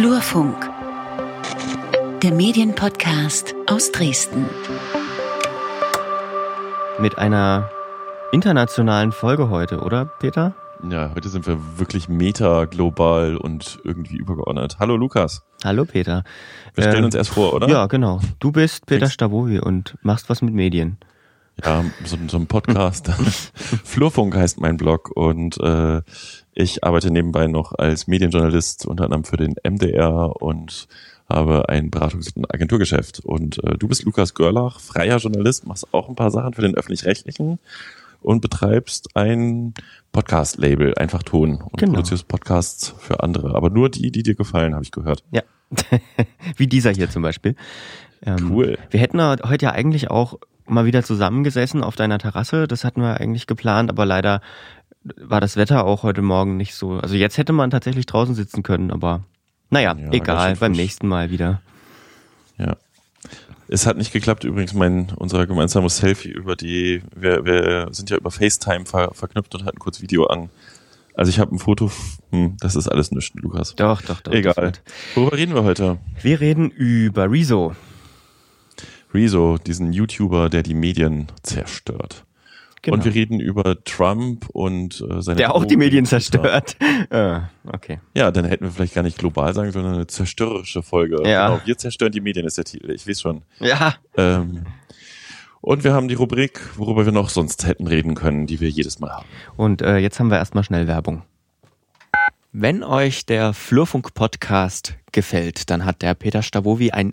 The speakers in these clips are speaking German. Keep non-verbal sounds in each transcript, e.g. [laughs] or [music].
Flurfunk, der Medienpodcast aus Dresden. Mit einer internationalen Folge heute, oder Peter? Ja, heute sind wir wirklich meta global und irgendwie übergeordnet. Hallo Lukas. Hallo Peter. Wir stellen ähm, uns erst vor, oder? Ja, genau. Du bist Peter Stavovi und machst was mit Medien. Ja, so, so ein Podcast. [laughs] Flurfunk heißt mein Blog und äh, ich arbeite nebenbei noch als Medienjournalist unter anderem für den MDR und habe ein Beratungs- und Agenturgeschäft. Und äh, du bist Lukas Görlach, freier Journalist, machst auch ein paar Sachen für den öffentlich-rechtlichen und betreibst ein Podcast-Label, einfach Ton und genau. produzierst Podcasts für andere. Aber nur die, die dir gefallen, habe ich gehört. Ja, [laughs] wie dieser hier zum Beispiel. Ähm, cool. Wir hätten heute ja eigentlich auch mal wieder zusammengesessen auf deiner Terrasse. Das hatten wir eigentlich geplant, aber leider war das Wetter auch heute Morgen nicht so. Also jetzt hätte man tatsächlich draußen sitzen können, aber naja, ja, egal, beim nächsten Mal wieder. Ja. Es hat nicht geklappt, übrigens, mein, unser gemeinsames Selfie über die, wir, wir sind ja über FaceTime ver, verknüpft und hatten kurz Video an. Also ich habe ein Foto, hm, das ist alles nichts, Lukas. Doch, doch, doch. Egal. Worüber reden wir heute? Wir reden über Rezo. Rezo, diesen YouTuber, der die Medien zerstört. Genau. Und wir reden über Trump und äh, seine. Der auch die Medien zerstört. [laughs] ah, okay. Ja, dann hätten wir vielleicht gar nicht global sagen, sondern eine zerstörerische Folge. Ja. Genau, wir zerstören die Medien ist der Titel. Ich weiß schon. Ja. Ähm, und wir haben die Rubrik, worüber wir noch sonst hätten reden können, die wir jedes Mal haben. Und äh, jetzt haben wir erstmal schnell Werbung. Wenn euch der Flurfunk-Podcast gefällt, dann hat der Peter Stavovi ein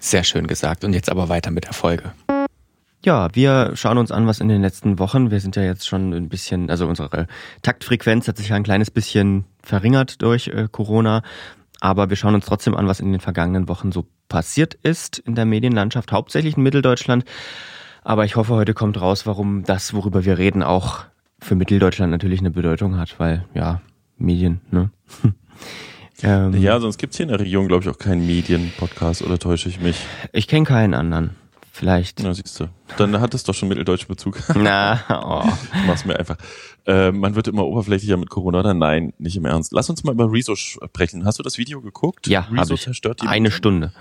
Sehr schön gesagt. Und jetzt aber weiter mit der Folge. Ja, wir schauen uns an, was in den letzten Wochen, wir sind ja jetzt schon ein bisschen, also unsere Taktfrequenz hat sich ja ein kleines bisschen verringert durch äh, Corona, aber wir schauen uns trotzdem an, was in den vergangenen Wochen so passiert ist in der Medienlandschaft, hauptsächlich in Mitteldeutschland. Aber ich hoffe, heute kommt raus, warum das, worüber wir reden, auch für Mitteldeutschland natürlich eine Bedeutung hat, weil ja, Medien, ne? [laughs] Ähm, ja, sonst gibt's hier in der Region, glaube ich, auch keinen Medienpodcast, oder täusche ich mich? Ich kenne keinen anderen. Vielleicht. Na, siehst du. Dann hat es doch schon mitteldeutschen Bezug. [laughs] [laughs] Na, oh. Mach's mir einfach. Äh, man wird immer oberflächlicher mit Corona, oder? Nein, nicht im Ernst. Lass uns mal über Rezo sprechen. Hast du das Video geguckt? Ja, Rezo ich. zerstört die Eine Medien? Stunde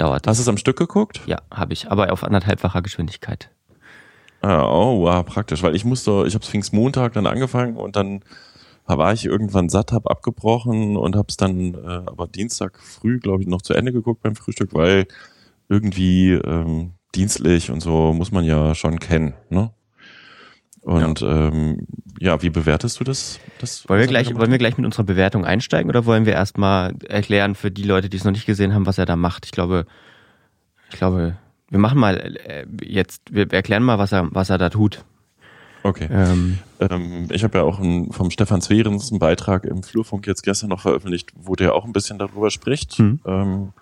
dauert. Hast du es am Stück geguckt? Ja, habe ich, aber auf anderthalbfacher Geschwindigkeit. Ah, oh, wow, praktisch, weil ich musste, ich habe Pfingstmontag dann angefangen und dann war ich irgendwann satt, habe abgebrochen und habe es dann äh, aber Dienstag früh, glaube ich, noch zu Ende geguckt beim Frühstück, weil irgendwie ähm, dienstlich und so muss man ja schon kennen, ne? Und ja. Ähm, ja, wie bewertest du das? das wollen, wir gleich, wollen wir gleich mit unserer Bewertung einsteigen oder wollen wir erstmal erklären für die Leute, die es noch nicht gesehen haben, was er da macht? Ich glaube, ich glaube, wir machen mal äh, jetzt, wir erklären mal, was er, was er da tut. Okay. Ähm, ähm, ich habe ja auch ein, vom Stefan Zwerens einen Beitrag im Flurfunk jetzt gestern noch veröffentlicht, wo der auch ein bisschen darüber spricht. Mhm. Ähm,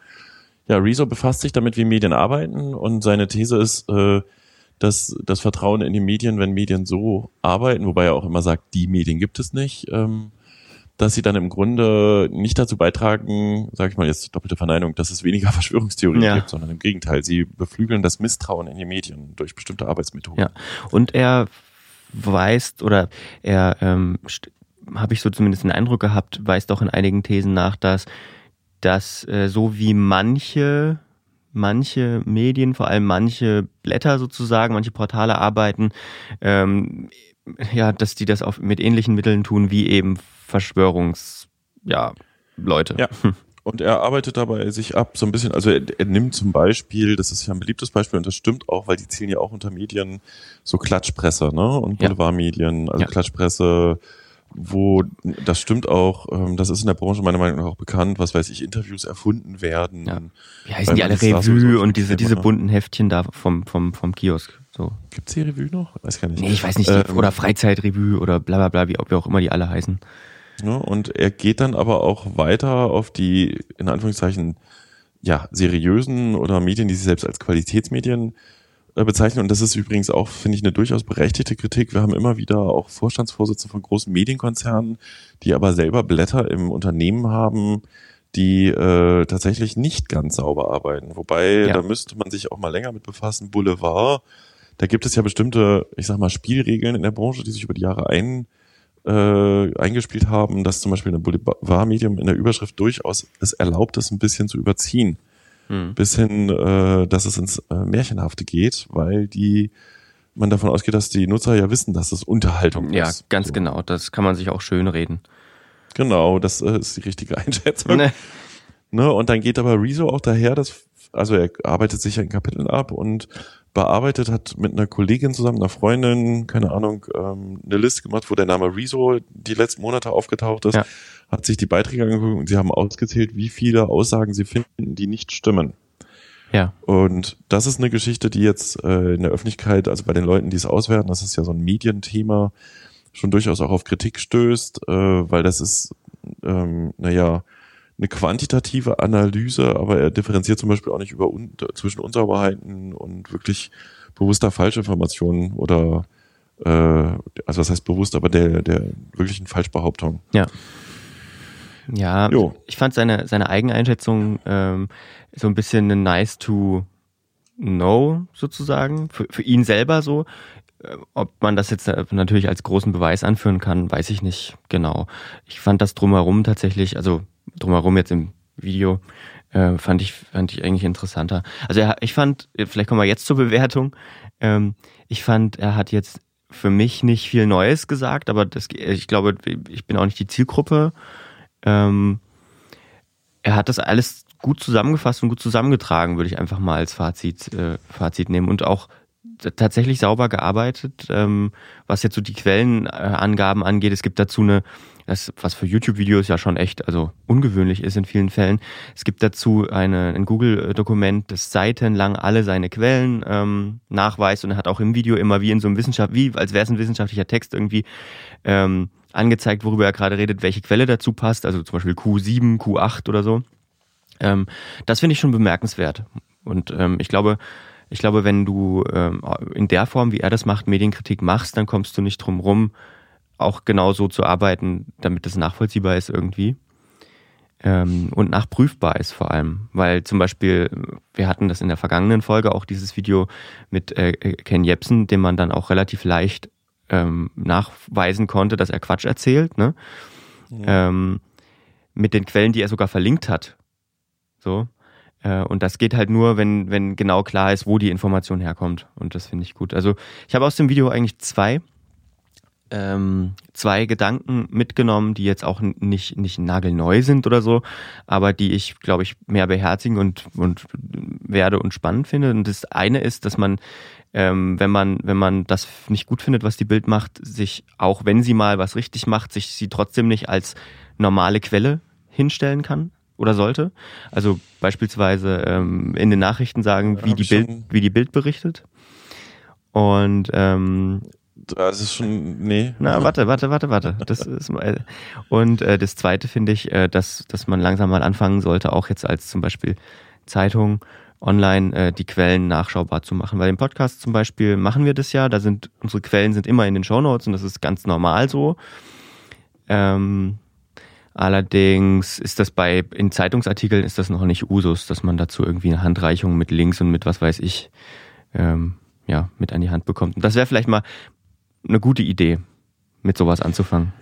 ja, Rezo befasst sich damit, wie Medien arbeiten und seine These ist, äh, dass das Vertrauen in die Medien, wenn Medien so arbeiten, wobei er auch immer sagt, die Medien gibt es nicht, ähm, dass sie dann im Grunde nicht dazu beitragen, sage ich mal jetzt doppelte Verneinung, dass es weniger [laughs] Verschwörungstheorien ja. gibt, sondern im Gegenteil, sie beflügeln das Misstrauen in die Medien durch bestimmte Arbeitsmethoden. Ja, und er weist oder er, ähm, habe ich so zumindest den Eindruck gehabt, weist auch in einigen Thesen nach, dass, dass äh, so wie manche manche Medien, vor allem manche Blätter sozusagen, manche Portale arbeiten, ähm, ja, dass die das auf, mit ähnlichen Mitteln tun wie eben Verschwörungs, ja, Leute. Ja. [laughs] Und er arbeitet dabei sich ab, so ein bisschen, also er, er, nimmt zum Beispiel, das ist ja ein beliebtes Beispiel und das stimmt auch, weil die zielen ja auch unter Medien so Klatschpresse, ne? Und Boulevardmedien, also ja. Klatschpresse, wo das stimmt auch, ähm, das ist in der Branche meiner Meinung nach auch bekannt, was weiß ich, Interviews erfunden werden. Ja. Wie heißen die alle Revue und diese, diese bunten Heftchen da vom, vom, vom Kiosk. So. Gibt's die Revue noch? Weiß gar nicht. Nee, ich weiß nicht, ähm, oder Freizeitrevue oder bla bla bla, wie, wie auch immer die alle heißen. Ne? Und er geht dann aber auch weiter auf die, in Anführungszeichen, ja, seriösen oder Medien, die sich selbst als Qualitätsmedien äh, bezeichnen. Und das ist übrigens auch, finde ich, eine durchaus berechtigte Kritik. Wir haben immer wieder auch Vorstandsvorsitzende von großen Medienkonzernen, die aber selber Blätter im Unternehmen haben, die äh, tatsächlich nicht ganz sauber arbeiten. Wobei, ja. da müsste man sich auch mal länger mit befassen. Boulevard, da gibt es ja bestimmte, ich sag mal, Spielregeln in der Branche, die sich über die Jahre ein, äh, eingespielt haben, dass zum Beispiel ein Boulevardmedium in der Überschrift durchaus es erlaubt, es ein bisschen zu überziehen. Hm. Bis hin, äh, dass es ins äh, Märchenhafte geht, weil die man davon ausgeht, dass die Nutzer ja wissen, dass es Unterhaltung ja, ist. Ja, ganz so. genau. Das kann man sich auch schön reden. Genau, das äh, ist die richtige [laughs] Einschätzung. Nee. Ne, und dann geht aber Rezo auch daher, dass, also er arbeitet sich in Kapiteln ab und bearbeitet, hat mit einer Kollegin zusammen, einer Freundin, keine Ahnung, ähm, eine Liste gemacht, wo der Name Rezo die letzten Monate aufgetaucht ist, ja. hat sich die Beiträge angeguckt und sie haben ausgezählt, wie viele Aussagen sie finden, die nicht stimmen. Ja. Und das ist eine Geschichte, die jetzt äh, in der Öffentlichkeit, also bei den Leuten, die es auswerten, das ist ja so ein Medienthema, schon durchaus auch auf Kritik stößt, äh, weil das ist, ähm, naja, eine quantitative Analyse, aber er differenziert zum Beispiel auch nicht über un zwischen Unsauberheiten und wirklich bewusster Falschinformationen oder äh, also was heißt bewusst, aber der, der wirklichen Falschbehauptung. Ja. Ja, jo. ich fand seine, seine Eigeneinschätzung ähm, so ein bisschen nice to know sozusagen, für, für ihn selber so. Äh, ob man das jetzt äh, natürlich als großen Beweis anführen kann, weiß ich nicht genau. Ich fand das drumherum tatsächlich, also drumherum jetzt im Video, äh, fand ich fand ich eigentlich interessanter. Also er, ich fand, vielleicht kommen wir jetzt zur Bewertung. Ähm, ich fand, er hat jetzt für mich nicht viel Neues gesagt, aber das, ich glaube, ich bin auch nicht die Zielgruppe. Ähm, er hat das alles gut zusammengefasst und gut zusammengetragen, würde ich einfach mal als Fazit, äh, Fazit nehmen und auch tatsächlich sauber gearbeitet, ähm, was jetzt so die Quellenangaben angeht. Es gibt dazu eine, das, was für YouTube-Videos ja schon echt, also ungewöhnlich ist in vielen Fällen. Es gibt dazu eine, ein Google-Dokument, das seitenlang alle seine Quellen ähm, nachweist und hat auch im Video immer wie in so einem Wissenschaft, wie als wäre es ein wissenschaftlicher Text irgendwie ähm, angezeigt, worüber er gerade redet, welche Quelle dazu passt, also zum Beispiel Q7, Q8 oder so. Ähm, das finde ich schon bemerkenswert. Und ähm, ich glaube, ich glaube, wenn du ähm, in der Form, wie er das macht, Medienkritik machst, dann kommst du nicht drum rum, auch genau so zu arbeiten, damit das nachvollziehbar ist irgendwie. Ähm, und nachprüfbar ist vor allem. Weil zum Beispiel, wir hatten das in der vergangenen Folge auch dieses Video mit äh, Ken Jebsen, dem man dann auch relativ leicht ähm, nachweisen konnte, dass er Quatsch erzählt, ne? Ja. Ähm, mit den Quellen, die er sogar verlinkt hat. So. Äh, und das geht halt nur, wenn, wenn genau klar ist, wo die Information herkommt. Und das finde ich gut. Also ich habe aus dem Video eigentlich zwei, ähm, zwei Gedanken mitgenommen, die jetzt auch nicht, nicht nagelneu sind oder so, aber die ich, glaube ich, mehr beherzigen und, und werde und spannend finde. Und das eine ist, dass man, ähm, wenn man, wenn man das nicht gut findet, was die Bild macht, sich, auch wenn sie mal was richtig macht, sich sie trotzdem nicht als normale Quelle hinstellen kann oder sollte. Also beispielsweise ähm, in den Nachrichten sagen, wie die, Bild, wie die Bild berichtet. Und ähm, das ist schon, nee. Na, warte, warte, warte, warte. Das ist mal, und äh, das zweite finde ich, äh, dass, dass man langsam mal anfangen sollte, auch jetzt als zum Beispiel Zeitung online äh, die Quellen nachschaubar zu machen. Bei dem Podcast zum Beispiel machen wir das ja. Da sind unsere Quellen sind immer in den Shownotes und das ist ganz normal so. Ähm, Allerdings ist das bei, in Zeitungsartikeln ist das noch nicht Usus, dass man dazu irgendwie eine Handreichung mit Links und mit was weiß ich, ähm, ja, mit an die Hand bekommt. Und das wäre vielleicht mal eine gute Idee, mit sowas anzufangen.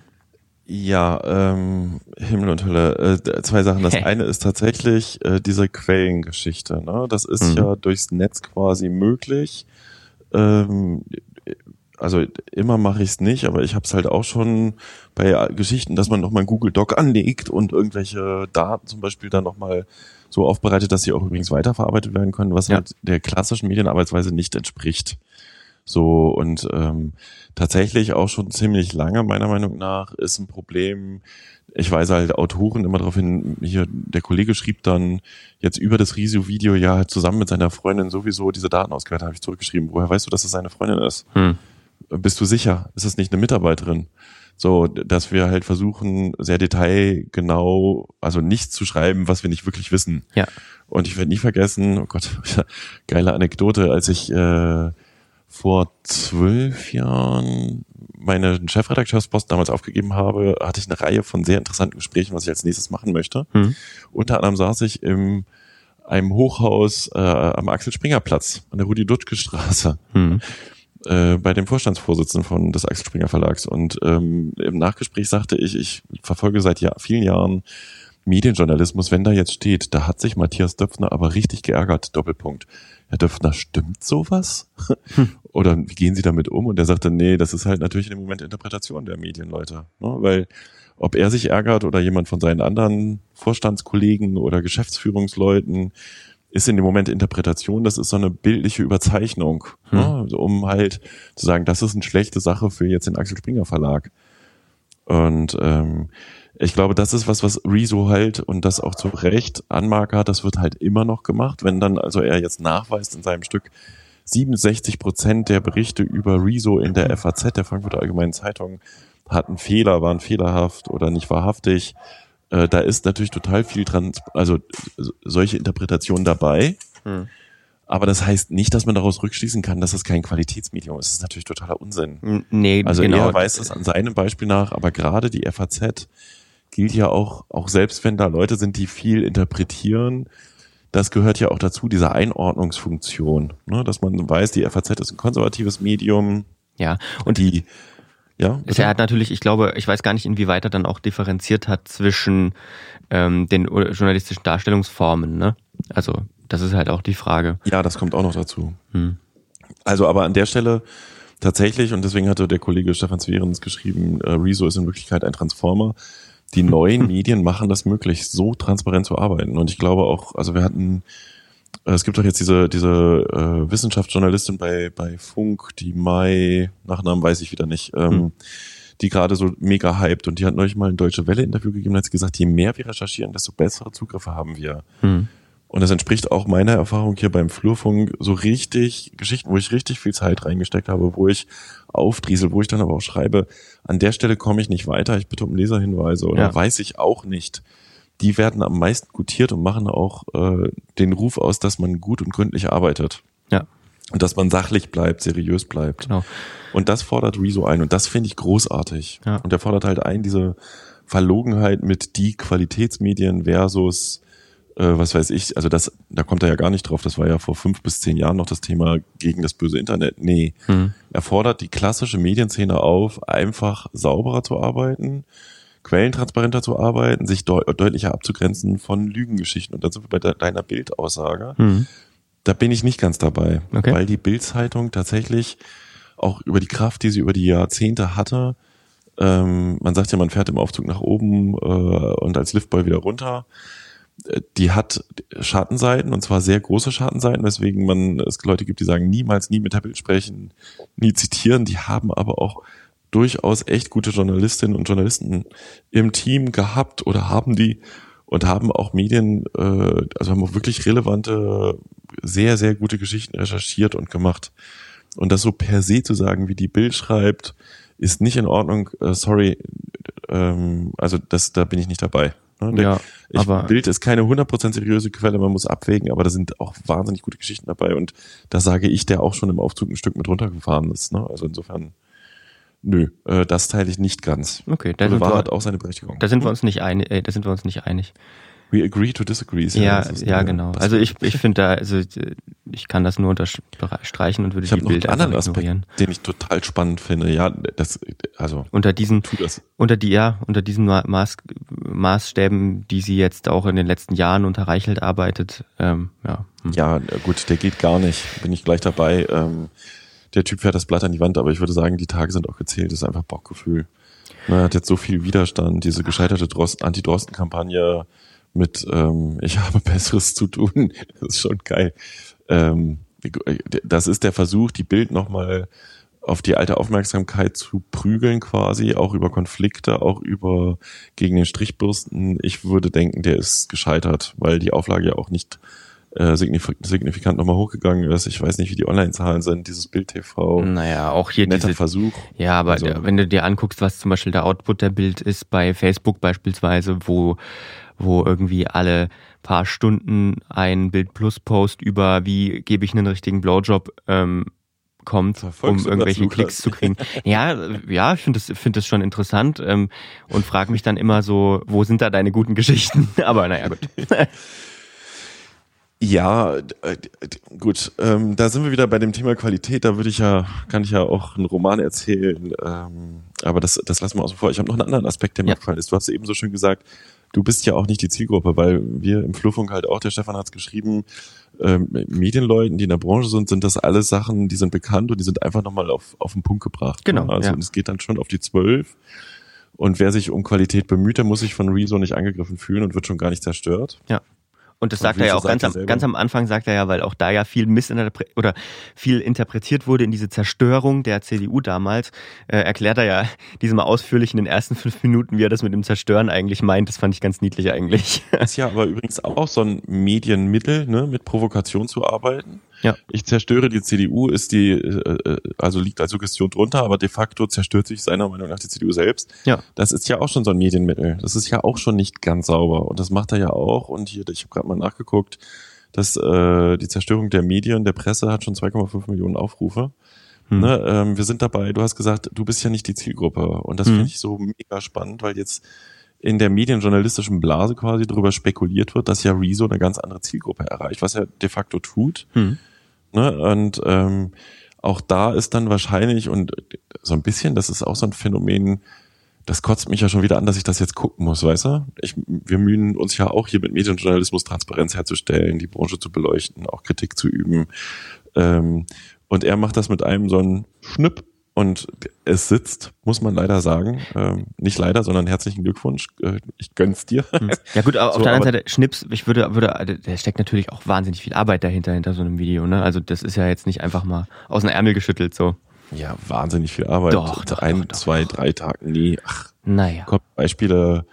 Ja, ähm, Himmel und Hölle. Äh, zwei Sachen. Das [laughs] eine ist tatsächlich äh, diese Quellengeschichte. Ne? Das ist mhm. ja durchs Netz quasi möglich. Ähm, also immer mache ich es nicht, aber ich habe es halt auch schon bei Geschichten, dass man nochmal einen Google Doc anlegt und irgendwelche Daten zum Beispiel dann nochmal so aufbereitet, dass sie auch übrigens weiterverarbeitet werden können, was ja. halt der klassischen Medienarbeitsweise nicht entspricht. So und ähm, tatsächlich auch schon ziemlich lange, meiner Meinung nach, ist ein Problem. Ich weise halt Autoren immer darauf hin, hier, der Kollege schrieb dann jetzt über das Risio-Video ja zusammen mit seiner Freundin sowieso diese Daten ausgewertet, habe ich zurückgeschrieben. Woher weißt du, dass es seine Freundin ist? Hm. Bist du sicher? Ist das nicht eine Mitarbeiterin? So, dass wir halt versuchen, sehr detailgenau, also nichts zu schreiben, was wir nicht wirklich wissen. Ja. Und ich werde nie vergessen, oh Gott, [laughs] geile Anekdote, als ich äh, vor zwölf Jahren meinen Chefredakteurspost damals aufgegeben habe, hatte ich eine Reihe von sehr interessanten Gesprächen, was ich als nächstes machen möchte. Mhm. Unter anderem saß ich im einem Hochhaus äh, am Axel Springer Platz an der Rudi Dutschke Straße. Mhm. Äh, bei dem Vorstandsvorsitzenden von des Axel Springer Verlags und ähm, im Nachgespräch sagte ich, ich verfolge seit Jahr, vielen Jahren Medienjournalismus, wenn da jetzt steht, da hat sich Matthias Döpfner aber richtig geärgert, Doppelpunkt. Herr Döpfner, stimmt sowas? Hm. [laughs] Oder wie gehen Sie damit um? Und er sagte, nee, das ist halt natürlich im Moment Interpretation der Medienleute. Ne? Weil ob er sich ärgert oder jemand von seinen anderen Vorstandskollegen oder Geschäftsführungsleuten, ist in dem Moment Interpretation, das ist so eine bildliche Überzeichnung, hm. ne? also um halt zu sagen, das ist eine schlechte Sache für jetzt den Axel Springer Verlag. Und ähm, ich glaube, das ist was, was Rezo halt und das auch zu Recht Anmarker hat, das wird halt immer noch gemacht, wenn dann also er jetzt nachweist in seinem Stück, 67 Prozent der Berichte über Rezo in der FAZ, der Frankfurter Allgemeinen Zeitung, hatten Fehler, waren fehlerhaft oder nicht wahrhaftig. Äh, da ist natürlich total viel dran, also solche Interpretationen dabei. Hm. Aber das heißt nicht, dass man daraus rückschließen kann, dass es kein Qualitätsmedium ist. Das ist natürlich totaler Unsinn. Nee, also genau. er weiß es an seinem Beispiel nach, aber gerade die FAZ gilt ja auch, auch selbst wenn da Leute sind, die viel interpretieren, das gehört ja auch dazu, diese Einordnungsfunktion, ne? dass man weiß, die FAZ ist ein konservatives Medium. Ja, und die, ja. Bitte? Er hat natürlich, ich glaube, ich weiß gar nicht, inwieweit er dann auch differenziert hat zwischen ähm, den journalistischen Darstellungsformen, ne? Also, das ist halt auch die Frage. Ja, das kommt auch noch dazu. Hm. Also, aber an der Stelle tatsächlich, und deswegen hatte der Kollege Stefan Zwerens geschrieben, äh, Rezo ist in Wirklichkeit ein Transformer die neuen [laughs] Medien machen das möglich, so transparent zu arbeiten. Und ich glaube auch, also wir hatten, äh, es gibt doch jetzt diese, diese äh, Wissenschaftsjournalistin bei, bei Funk, die Mai, Nachnamen weiß ich wieder nicht, ähm, hm. die gerade so mega hyped und die hat neulich mal ein Deutsche Welle-Interview gegeben und hat gesagt, je mehr wir recherchieren, desto bessere Zugriffe haben wir. Hm. Und das entspricht auch meiner Erfahrung hier beim Flurfunk so richtig, Geschichten, wo ich richtig viel Zeit reingesteckt habe, wo ich aufdriesel, wo ich dann aber auch schreibe, an der Stelle komme ich nicht weiter, ich bitte um Leserhinweise oder ja. weiß ich auch nicht. Die werden am meisten gutiert und machen auch äh, den Ruf aus, dass man gut und gründlich arbeitet. Ja. Und dass man sachlich bleibt, seriös bleibt. Genau. Und das fordert Rezo ein und das finde ich großartig. Ja. Und er fordert halt ein, diese Verlogenheit mit die Qualitätsmedien versus äh, was weiß ich, also das, da kommt er ja gar nicht drauf, das war ja vor fünf bis zehn Jahren noch das Thema gegen das böse Internet. Nee, hm. er fordert die klassische Medienszene auf, einfach sauberer zu arbeiten, quellentransparenter zu arbeiten, sich de deutlicher abzugrenzen von Lügengeschichten. Und dann sind wir bei de deiner Bildaussage. Hm. Da bin ich nicht ganz dabei, okay. weil die Bildzeitung tatsächlich auch über die Kraft, die sie über die Jahrzehnte hatte, ähm, man sagt ja, man fährt im Aufzug nach oben äh, und als Liftboy wieder runter die hat Schattenseiten und zwar sehr große Schattenseiten, weswegen man es Leute gibt, die sagen, niemals, nie mit der Bild sprechen, nie zitieren. Die haben aber auch durchaus echt gute Journalistinnen und Journalisten im Team gehabt oder haben die und haben auch Medien, äh, also haben auch wirklich relevante, sehr, sehr gute Geschichten recherchiert und gemacht. Und das so per se zu sagen, wie die Bild schreibt, ist nicht in Ordnung. Äh, sorry, ähm, also das, da bin ich nicht dabei. Ne? Ja, ich, aber Bild ist keine 100% seriöse Quelle, man muss abwägen, aber da sind auch wahnsinnig gute Geschichten dabei und da sage ich, der auch schon im Aufzug ein Stück mit runtergefahren ist. Ne? Also insofern, nö, äh, das teile ich nicht ganz. Okay, da sind wir, hat auch seine Berechtigung. Da sind wir uns nicht einig. Äh, da sind wir uns nicht einig. We agree to disagree. Ja, ja, ja genau. Also ich, ich finde da, also ich kann das nur unterstreichen und würde ich die noch Bilder einen anderen Aspekt, ignorieren. den ich total spannend finde. Ja, das, also unter diesen, unter die, ja, unter diesen Maß, Maßstäben, die sie jetzt auch in den letzten Jahren unter Reichelt arbeitet, ähm, ja. Hm. Ja, gut, der geht gar nicht. Bin ich gleich dabei. Ähm, der Typ fährt das Blatt an die Wand, aber ich würde sagen, die Tage sind auch gezählt. Das ist einfach Bockgefühl. Man hat jetzt so viel Widerstand, diese gescheiterte Anti-Drosten-Kampagne mit ähm, ich habe Besseres zu tun. Das ist schon geil. Ähm, das ist der Versuch, die Bild nochmal auf die alte Aufmerksamkeit zu prügeln quasi, auch über Konflikte, auch über gegen den Strichbürsten. Ich würde denken, der ist gescheitert, weil die Auflage ja auch nicht äh, signifikant nochmal hochgegangen ist. Ich weiß nicht, wie die Online-Zahlen sind, dieses Bild TV. Naja, auch hier netter diese, Versuch. Ja, aber also, wenn du dir anguckst, was zum Beispiel der Output der Bild ist bei Facebook beispielsweise, wo wo irgendwie alle paar Stunden ein Bild Plus Post über wie gebe ich einen richtigen Blowjob ähm, kommt, um irgendwelche Klicks zu kriegen. [laughs] Ja, ja, ich finde das, finde das schon interessant ähm, und frage mich dann immer so, wo sind da deine guten Geschichten? [laughs] Aber naja, gut. [laughs] Ja, gut. Ähm, da sind wir wieder bei dem Thema Qualität. Da würde ich ja, kann ich ja auch einen Roman erzählen. Ähm, aber das, das lassen wir außen vor. Ich habe noch einen anderen Aspekt, der mir ja. gefallen ist. Du hast eben so schön gesagt, du bist ja auch nicht die Zielgruppe, weil wir im Flurfunk halt auch, der Stefan hat es geschrieben, ähm, Medienleuten, die in der Branche sind, sind das alles Sachen, die sind bekannt und die sind einfach nochmal auf, auf den Punkt gebracht. Genau. Ne? Also ja. es geht dann schon auf die zwölf. Und wer sich um Qualität bemüht, der muss sich von Rezo nicht angegriffen fühlen und wird schon gar nicht zerstört. Ja. Und das sagt er ja auch ganz am, ganz am Anfang, sagt er ja, weil auch da ja viel missinterpretiert oder viel interpretiert wurde in diese Zerstörung der CDU damals, äh, erklärt er ja [laughs] diesem ausführlich in den ersten fünf Minuten, wie er das mit dem Zerstören eigentlich meint. Das fand ich ganz niedlich eigentlich. Das ist ja aber übrigens auch so ein Medienmittel, ne, mit Provokation zu arbeiten. Ja. Ich zerstöre die CDU, ist die, äh, äh, also liegt als Suggestion drunter, aber de facto zerstört sich seiner Meinung nach die CDU selbst. Ja. Das ist ja auch schon so ein Medienmittel. Das ist ja auch schon nicht ganz sauber. Und das macht er ja auch. Und hier, ich habe gerade mal nachgeguckt, dass äh, die Zerstörung der Medien, der Presse hat schon 2,5 Millionen Aufrufe. Hm. Ne, ähm, wir sind dabei, du hast gesagt, du bist ja nicht die Zielgruppe. Und das hm. finde ich so mega spannend, weil jetzt in der medienjournalistischen Blase quasi darüber spekuliert wird, dass ja Rezo eine ganz andere Zielgruppe erreicht, was er de facto tut. Hm. Ne? Und ähm, auch da ist dann wahrscheinlich, und so ein bisschen, das ist auch so ein Phänomen, das kotzt mich ja schon wieder an, dass ich das jetzt gucken muss, weißt du? Ich, wir mühen uns ja auch hier mit Medienjournalismus Transparenz herzustellen, die Branche zu beleuchten, auch Kritik zu üben. Ähm, und er macht das mit einem so einen Schnipp und es sitzt, muss man leider sagen. Ähm, nicht leider, sondern herzlichen Glückwunsch. Äh, ich gönn's dir. Hm. Ja gut, aber so, auf der anderen Seite, Schnips, ich würde, würde, da steckt natürlich auch wahnsinnig viel Arbeit dahinter, hinter so einem Video. Ne? Also das ist ja jetzt nicht einfach mal aus dem Ärmel geschüttelt so. Ja, wahnsinnig viel Arbeit. Doch, doch Ein, doch, doch, zwei, drei Tage, nee. Ach, naja. Kommt Beispiele,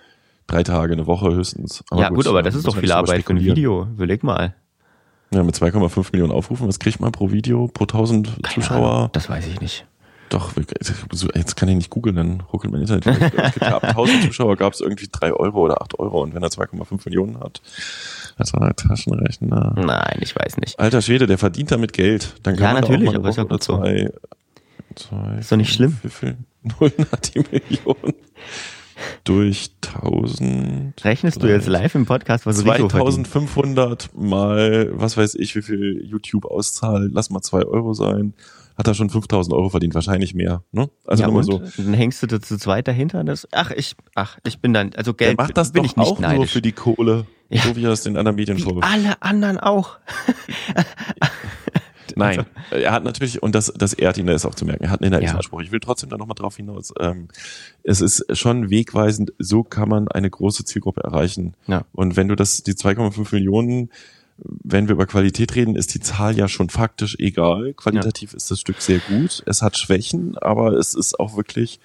drei Tage, eine Woche höchstens. Aber ja gut, gut aber das ist doch viel Arbeit für ein Video. Überleg mal. Ja, mit 2,5 Millionen Aufrufen, was kriegt man pro Video, pro 1000 Zuschauer? Das weiß ich nicht. Doch, jetzt kann ich nicht googeln, dann ruckelt mein Internet. Es gibt ja ab 1000 Zuschauer gab es irgendwie 3 Euro oder 8 Euro und wenn er 2,5 Millionen hat, das war ein Taschenrechner. Nein, ich weiß nicht. Alter Schwede, der verdient damit Geld. Dann kann ja, man natürlich, da aber ist ja gut zwei, so. zwei, Ist doch nicht schlimm. Wie viel? Nullen hat die Million durch 1000. Rechnest du jetzt live im Podcast, was 2500 mal, was weiß ich, wie viel YouTube auszahlt, lass mal 2 Euro sein hat er schon 5000 Euro verdient, wahrscheinlich mehr. Ne? Also ja, nur so. Dann hängst du da zu zweit dahinter. Das, ach, ich, ach, ich bin dann, also Geld Der macht das bin doch ich nicht auch neidisch. nur für die Kohle, ja. so wie er das den anderen Medien Wie alle anderen auch. [laughs] Nein, er hat natürlich, und das, das ehrt ihn, da ist auch zu merken, er hat einen inhaltlichen Ja. Anspruch. Ich will trotzdem da nochmal drauf hinaus. Ähm, es ist schon wegweisend, so kann man eine große Zielgruppe erreichen. Ja. Und wenn du das, die 2,5 Millionen, wenn wir über Qualität reden, ist die Zahl ja schon faktisch egal. Qualitativ ist das Stück sehr gut. Es hat Schwächen, aber es ist auch wirklich,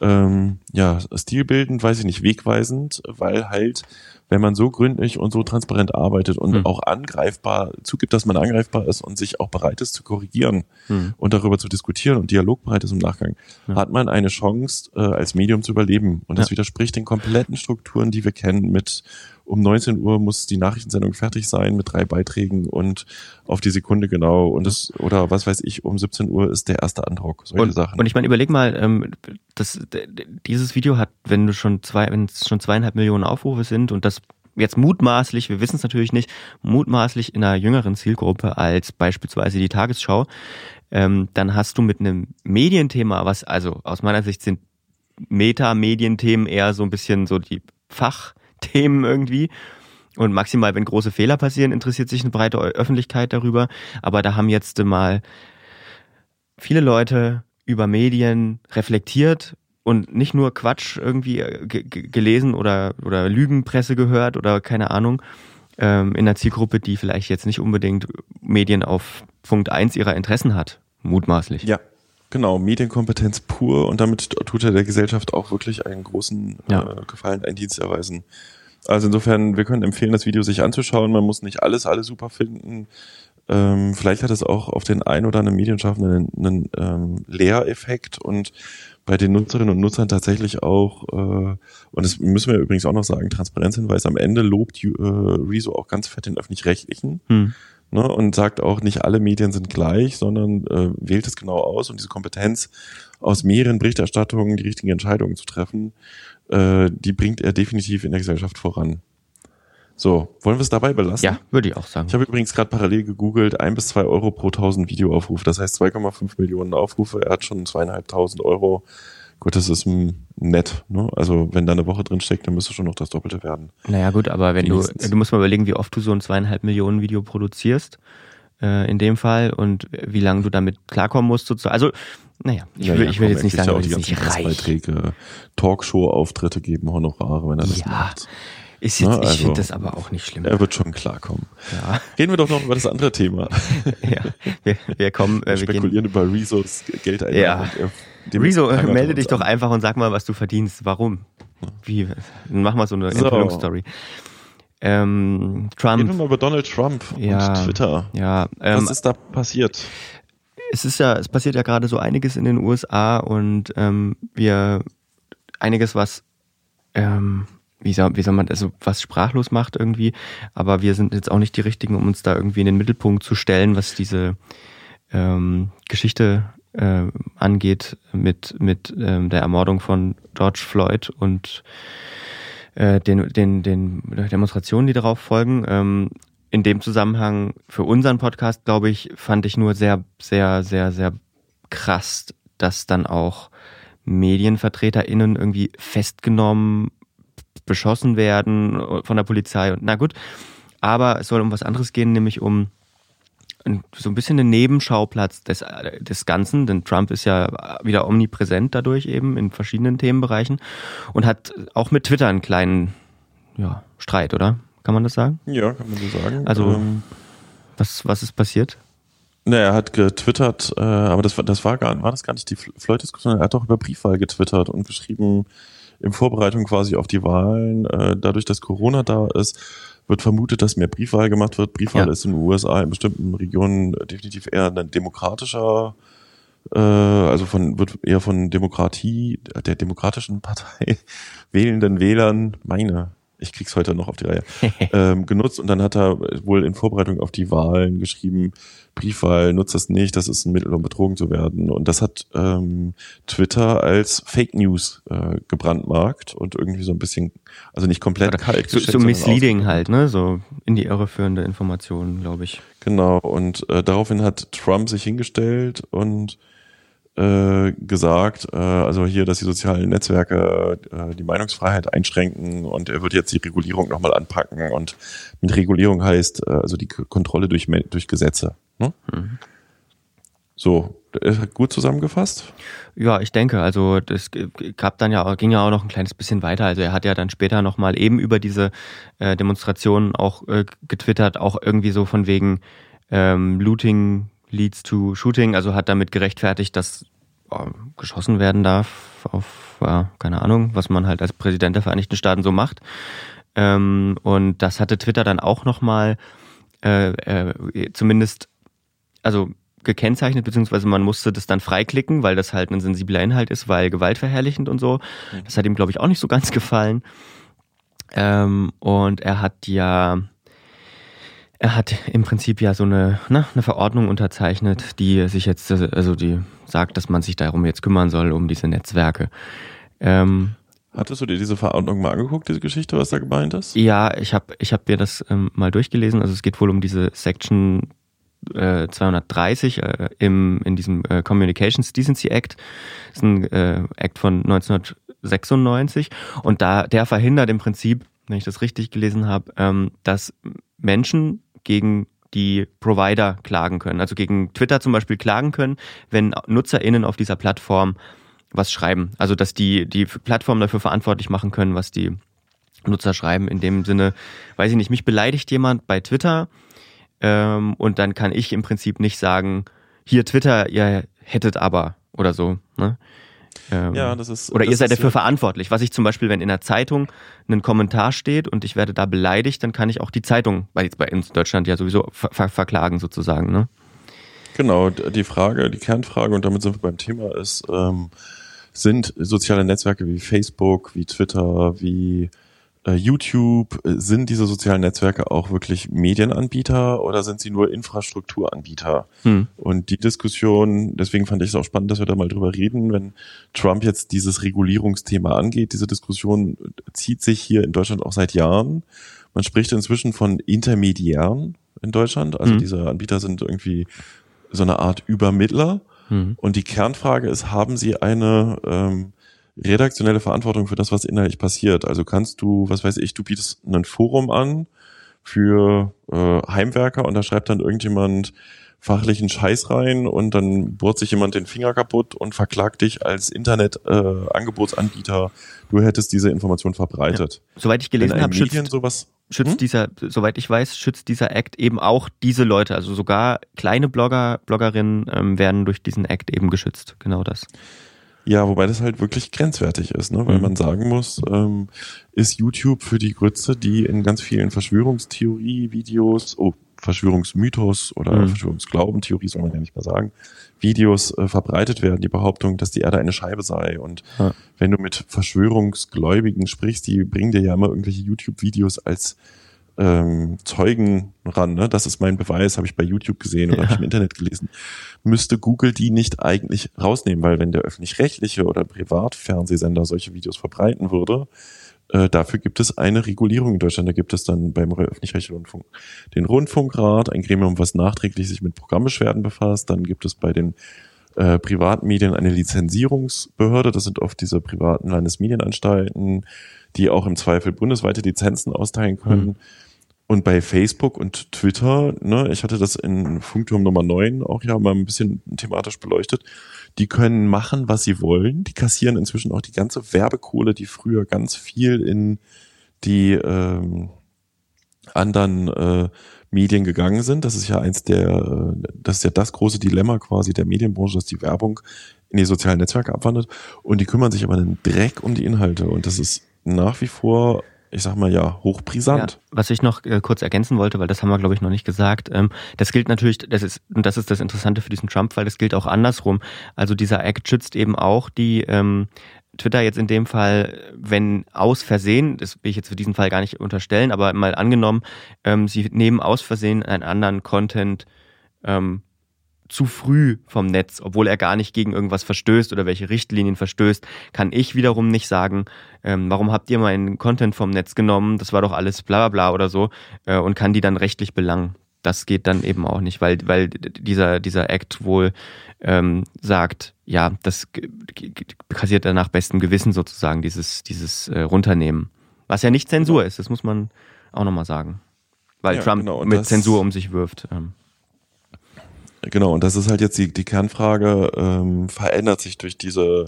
ähm, ja, stilbildend, weiß ich nicht, wegweisend, weil halt, wenn man so gründlich und so transparent arbeitet und Hm. auch angreifbar zugibt, dass man angreifbar ist und sich auch bereit ist zu korrigieren Hm. und darüber zu diskutieren und dialogbereit ist im Nachgang, Ja. hat man eine Chance, äh, als Medium zu überleben. Und das Ja. widerspricht den kompletten Strukturen, die wir kennen mit um 19 Uhr muss die Nachrichtensendung fertig sein mit drei Beiträgen und auf die Sekunde genau und es oder was weiß ich, um 17 Uhr ist der erste Andruck. Solche Und, Sachen. und ich meine, überleg mal, ähm, das, dieses Video hat, wenn du schon zwei, wenn es schon zweieinhalb Millionen Aufrufe sind und das jetzt mutmaßlich, wir wissen es natürlich nicht, mutmaßlich in einer jüngeren Zielgruppe als beispielsweise die Tagesschau, ähm, dann hast du mit einem Medienthema, was also aus meiner Sicht sind Meta-Medienthemen eher so ein bisschen so die Fachthemen irgendwie. Und maximal, wenn große Fehler passieren, interessiert sich eine breite Öffentlichkeit darüber. Aber da haben jetzt mal viele Leute über Medien reflektiert und nicht nur Quatsch irgendwie äh, ge- ge- gelesen oder, oder Lügenpresse gehört oder keine Ahnung, ähm, in einer Zielgruppe, die vielleicht jetzt nicht unbedingt Medien auf Punkt 1 ihrer Interessen hat, mutmaßlich. ja, genau, Medienkompetenz pur und damit tut er der Gesellschaft auch wirklich einen großen Ja. äh, Gefallen, einen Dienst erweisen. Also insofern, wir können empfehlen, das Video sich anzuschauen. Man muss nicht alles, alles super finden. Ähm, vielleicht hat es auch auf den ein oder anderen Medienschaffenden einen, einen ähm, Lehreffekt und bei den Nutzerinnen und Nutzern tatsächlich auch, äh, und das müssen wir übrigens auch noch sagen, Transparenzhinweis, am Ende lobt äh, Rezo auch ganz fett den öffentlich-rechtlichen hm. Ne, und sagt auch, nicht alle Medien sind gleich, sondern äh, wählt es genau aus und diese Kompetenz aus mehreren Berichterstattungen die richtigen Entscheidungen zu treffen, äh, die bringt er definitiv in der Gesellschaft voran. So, wollen wir es dabei belassen? Ja, würde ich auch sagen. Ich habe übrigens gerade parallel gegoogelt, ein bis zwei Euro pro tausend Videoaufrufe. Das heißt 2,5 Millionen Aufrufe. Er hat schon zweieinhalbtausend Euro. Gut, das ist nett. Ne? Also wenn da eine Woche drin steckt, dann müsste schon noch das Doppelte werden. Naja gut, aber wenn Wenigstens. du, du musst mal überlegen, wie oft du so ein zweieinhalb Millionen Video produzierst äh, in dem Fall und wie lange du damit klarkommen musst. Sozusagen. Also naja, ich, ja, will, ja, ich will jetzt nicht sagen, ja auch die ganzen Beiträge, Talkshow-Auftritte geben Honorare, wenn er das ja. macht. Ist jetzt, Na, also, ich finde das aber auch nicht schlimm. Er wird schon klarkommen. Ja. Gehen wir doch noch über das andere Thema. [laughs] ja, wir, wir kommen. Äh, wir spekulieren gehen, über Rezos Geldeinnahmen. Ja. Rezo, melde dich doch einfach und sag mal, was du verdienst. Warum? Wie? Dann mach mal so eine so. Enthüllungsstory. Ähm, Trump. Gehen wir mal über Donald Trump ja, und Twitter. Ja, ähm, was ist da passiert? Es ist ja, es passiert ja gerade so einiges in den USA und ähm, wir einiges, was ähm, wie soll, wie soll man, also was sprachlos macht irgendwie, aber wir sind jetzt auch nicht die Richtigen, um uns da irgendwie in den Mittelpunkt zu stellen, was diese ähm, Geschichte äh, angeht mit, mit ähm, der Ermordung von George Floyd und äh, den, den, den Demonstrationen, die darauf folgen. Ähm, in dem Zusammenhang für unseren Podcast, glaube ich, fand ich nur sehr, sehr, sehr, sehr krass, dass dann auch MedienvertreterInnen irgendwie festgenommen beschossen werden von der Polizei und na gut. Aber es soll um was anderes gehen, nämlich um so ein bisschen einen Nebenschauplatz des, des Ganzen, denn Trump ist ja wieder omnipräsent dadurch eben in verschiedenen Themenbereichen und hat auch mit Twitter einen kleinen ja, Streit, oder? Kann man das sagen? Ja, kann man so sagen. Also, ähm, was, was ist passiert? Ne, er hat getwittert, äh, aber das, das war gar, war das gar nicht die Floyd-Diskussion, er hat doch über Briefwahl getwittert und geschrieben, in Vorbereitung quasi auf die Wahlen, äh, dadurch, dass Corona da ist, wird vermutet, dass mehr Briefwahl gemacht wird. Briefwahl ja. ist in den USA in bestimmten Regionen definitiv eher ein demokratischer, äh, also von wird eher von Demokratie, der demokratischen Partei [laughs] wählenden Wählern, meine, ich krieg's heute noch auf die Reihe, [laughs] ähm, genutzt und dann hat er wohl in Vorbereitung auf die Wahlen geschrieben, Briefwahl, nutzt das nicht, das ist ein Mittel, um betrogen zu werden. Und das hat ähm, Twitter als Fake News äh, gebrandmarkt und irgendwie so ein bisschen, also nicht komplett Oder kalt. So, so misleading halt, ne? So in die irreführende Informationen, glaube ich. Genau, und äh, daraufhin hat Trump sich hingestellt und äh, gesagt, äh, also hier, dass die sozialen Netzwerke äh, die Meinungsfreiheit einschränken und er wird jetzt die Regulierung nochmal anpacken und mit Regulierung heißt äh, also die Kontrolle durch, durch Gesetze. Ne? Mhm. So, gut zusammengefasst? Ja, ich denke, also das gab dann ja ging ja auch noch ein kleines bisschen weiter. Also er hat ja dann später nochmal eben über diese äh, Demonstrationen auch äh, getwittert, auch irgendwie so von wegen ähm, Looting leads to shooting, also hat damit gerechtfertigt, dass oh, geschossen werden darf auf, ja, keine Ahnung, was man halt als Präsident der Vereinigten Staaten so macht. Ähm, und das hatte Twitter dann auch nochmal äh, äh, zumindest, also gekennzeichnet, beziehungsweise man musste das dann freiklicken, weil das halt ein sensibler Inhalt ist, weil gewaltverherrlichend und so. Mhm. Das hat ihm, glaube ich, auch nicht so ganz gefallen. Ähm, und er hat ja er hat im Prinzip ja so eine, ne, eine Verordnung unterzeichnet, die sich jetzt, also die sagt, dass man sich darum jetzt kümmern soll, um diese Netzwerke. Ähm, Hattest du dir diese Verordnung mal angeguckt, diese Geschichte, was da gemeint ist? Ja, ich habe ich hab mir das ähm, mal durchgelesen. Also es geht wohl um diese Section äh, 230 äh, im, in diesem äh, Communications Decency Act. Das ist ein äh, Act von 1996 und da der verhindert im Prinzip, wenn ich das richtig gelesen habe, ähm, dass Menschen gegen die Provider klagen können, also gegen Twitter zum Beispiel klagen können, wenn NutzerInnen auf dieser Plattform was schreiben. Also dass die die Plattform dafür verantwortlich machen können, was die Nutzer schreiben. In dem Sinne, weiß ich nicht, mich beleidigt jemand bei Twitter ähm, und dann kann ich im Prinzip nicht sagen, hier Twitter, ihr hättet aber oder so. Ne? Ähm, ja, das ist. Oder das ihr seid dafür verantwortlich. Was ich zum Beispiel, wenn in der Zeitung ein Kommentar steht und ich werde da beleidigt, dann kann ich auch die Zeitung, weil jetzt bei uns Deutschland ja sowieso ver ver verklagen sozusagen, ne? Genau, die Frage, die Kernfrage, und damit sind wir beim Thema, ist, ähm, sind soziale Netzwerke wie Facebook, wie Twitter, wie YouTube, äh, sind diese sozialen Netzwerke auch wirklich Medienanbieter oder sind sie nur Infrastrukturanbieter? Hm. Und die Diskussion, deswegen fand ich es auch spannend, dass wir da mal drüber reden, wenn Trump jetzt dieses Regulierungsthema angeht. Diese Diskussion zieht sich hier in Deutschland auch seit Jahren. Man spricht inzwischen von Intermediären in Deutschland. Also hm. diese Anbieter sind irgendwie so eine Art Übermittler. Hm. Und die Kernfrage ist, haben sie eine ähm, redaktionelle Verantwortung für das, was inhaltlich passiert. Also kannst du, was weiß ich, du bietest ein Forum an für äh, Heimwerker und da schreibt dann irgendjemand fachlichen Scheiß rein und dann bohrt sich jemand den Finger kaputt und verklagt dich als Internet-Angebotsanbieter. Äh, du hättest diese Information verbreitet. Ja. Soweit ich gelesen habe, schützt, sowas, schützt hm? dieser, soweit ich weiß, schützt dieser Act eben auch diese Leute. Also sogar kleine Blogger, Bloggerinnen ähm, werden durch diesen Act eben geschützt. Genau das. Ja, wobei das halt wirklich grenzwertig ist, ne? weil mhm. man sagen muss, ähm, ist YouTube für die Grütze, die in ganz vielen Verschwörungstheorie-Videos, oh, Verschwörungsmythos oder mhm. Verschwörungsglaubentheorie soll man ja nicht mehr sagen, Videos äh, verbreitet werden, die Behauptung, dass die Erde eine Scheibe sei. Und ja. wenn du mit Verschwörungsgläubigen sprichst, die bringen dir ja immer irgendwelche YouTube-Videos als ähm, Zeugen ran, ne? das ist mein Beweis, habe ich bei YouTube gesehen oder ja. habe ich im Internet gelesen, müsste Google die nicht eigentlich rausnehmen, weil wenn der öffentlich-rechtliche oder Privatfernsehsender solche Videos verbreiten würde, äh, dafür gibt es eine Regulierung in Deutschland. Da gibt es dann beim öffentlich-rechtlichen Rundfunk den Rundfunkrat, ein Gremium, was nachträglich sich mit Programmbeschwerden befasst. Dann gibt es bei den äh, Privatmedien eine Lizenzierungsbehörde. Das sind oft diese privaten Landesmedienanstalten, die auch im Zweifel bundesweite Lizenzen austeilen können. Mhm. Und bei Facebook und Twitter, ne, ich hatte das in Funkturm Nummer 9 auch ja mal ein bisschen thematisch beleuchtet, die können machen, was sie wollen. Die kassieren inzwischen auch die ganze Werbekohle, die früher ganz viel in die ähm, anderen äh, Medien gegangen sind. Das ist ja eins der, äh, das ist ja das große Dilemma quasi der Medienbranche, dass die Werbung in die sozialen Netzwerke abwandert. Und die kümmern sich aber einen Dreck um die Inhalte. Und das ist nach wie vor ich sag mal ja, hochbrisant. Ja, was ich noch äh, kurz ergänzen wollte, weil das haben wir, glaube ich, noch nicht gesagt, ähm, das gilt natürlich, das ist, und das ist das Interessante für diesen Trump, weil das gilt auch andersrum. Also dieser Act schützt eben auch die ähm, Twitter jetzt in dem Fall, wenn aus Versehen, das will ich jetzt für diesen Fall gar nicht unterstellen, aber mal angenommen, ähm, sie nehmen aus Versehen einen anderen Content ähm, zu früh vom Netz, obwohl er gar nicht gegen irgendwas verstößt oder welche Richtlinien verstößt, kann ich wiederum nicht sagen, ähm, warum habt ihr meinen Content vom Netz genommen, das war doch alles bla bla bla oder so äh, und kann die dann rechtlich belangen. Das geht dann eben auch nicht, weil, weil dieser, dieser Act wohl ähm, sagt, ja, das passiert dann nach bestem Gewissen sozusagen, dieses, dieses äh, Runternehmen. Was ja nicht Zensur ist, das muss man auch nochmal sagen. Weil ja, Trump genau, mit Zensur um sich wirft. Ähm. Genau, und das ist halt jetzt die, die Kernfrage, ähm, verändert sich durch diese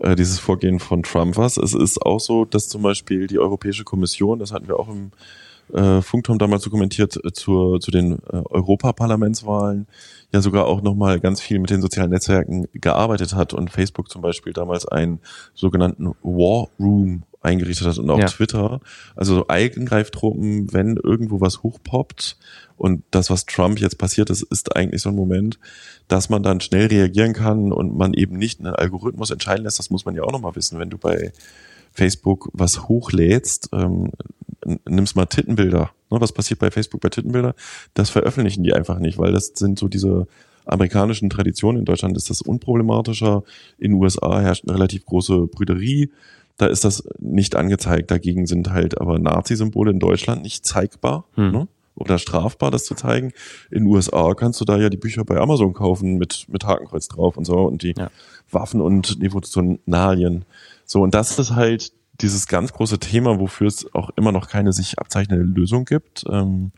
äh, dieses Vorgehen von Trump was? Es ist auch so, dass zum Beispiel die Europäische Kommission, das hatten wir auch im äh, Funkturm damals so kommentiert, äh, zur, zu den äh, Europaparlamentswahlen ja sogar auch nochmal ganz viel mit den sozialen Netzwerken gearbeitet hat und Facebook zum Beispiel damals einen sogenannten War Room eingerichtet hat und auch ja. Twitter. Also so Eigengreiftruppen, wenn irgendwo was hochpoppt und das, was Trump jetzt passiert ist, ist eigentlich so ein Moment, dass man dann schnell reagieren kann und man eben nicht einen Algorithmus entscheiden lässt. Das muss man ja auch nochmal wissen, wenn du bei Facebook was hochlädst, ähm, nimmst mal Tittenbilder. Ne, was passiert bei Facebook bei Tittenbilder? Das veröffentlichen die einfach nicht, weil das sind so diese amerikanischen Traditionen. In Deutschland ist das unproblematischer. In den USA herrscht eine relativ große Brüderie da ist das nicht angezeigt. Dagegen sind halt aber Nazi-Symbole in Deutschland nicht zeigbar hm. ne? oder strafbar, das zu zeigen. In den USA kannst du da ja die Bücher bei Amazon kaufen mit, mit Hakenkreuz drauf und so und die ja. Waffen und Devotionalien. So, und das ist halt dieses ganz große Thema, wofür es auch immer noch keine sich abzeichnende Lösung gibt. Ähm,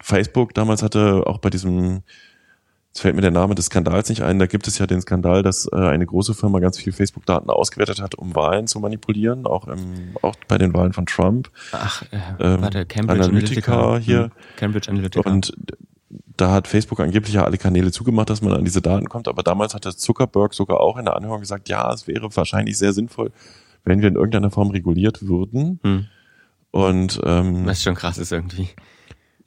Facebook damals hatte auch bei diesem Jetzt fällt mir der Name des Skandals nicht ein. Da gibt es ja den Skandal, dass äh, eine große Firma ganz viel Facebook-Daten ausgewertet hat, um Wahlen zu manipulieren, auch, im, auch bei den Wahlen von Trump. Ach, äh, ähm, warte, Cambridge Analytica, Analytica hier. Hm, Cambridge Analytica. Und da hat Facebook angeblich ja alle Kanäle zugemacht, dass man an diese Daten kommt. Aber damals hat der Zuckerberg sogar auch in der Anhörung gesagt, ja, es wäre wahrscheinlich sehr sinnvoll, wenn wir in irgendeiner Form reguliert würden. Hm. Und ähm, was schon krass ist irgendwie.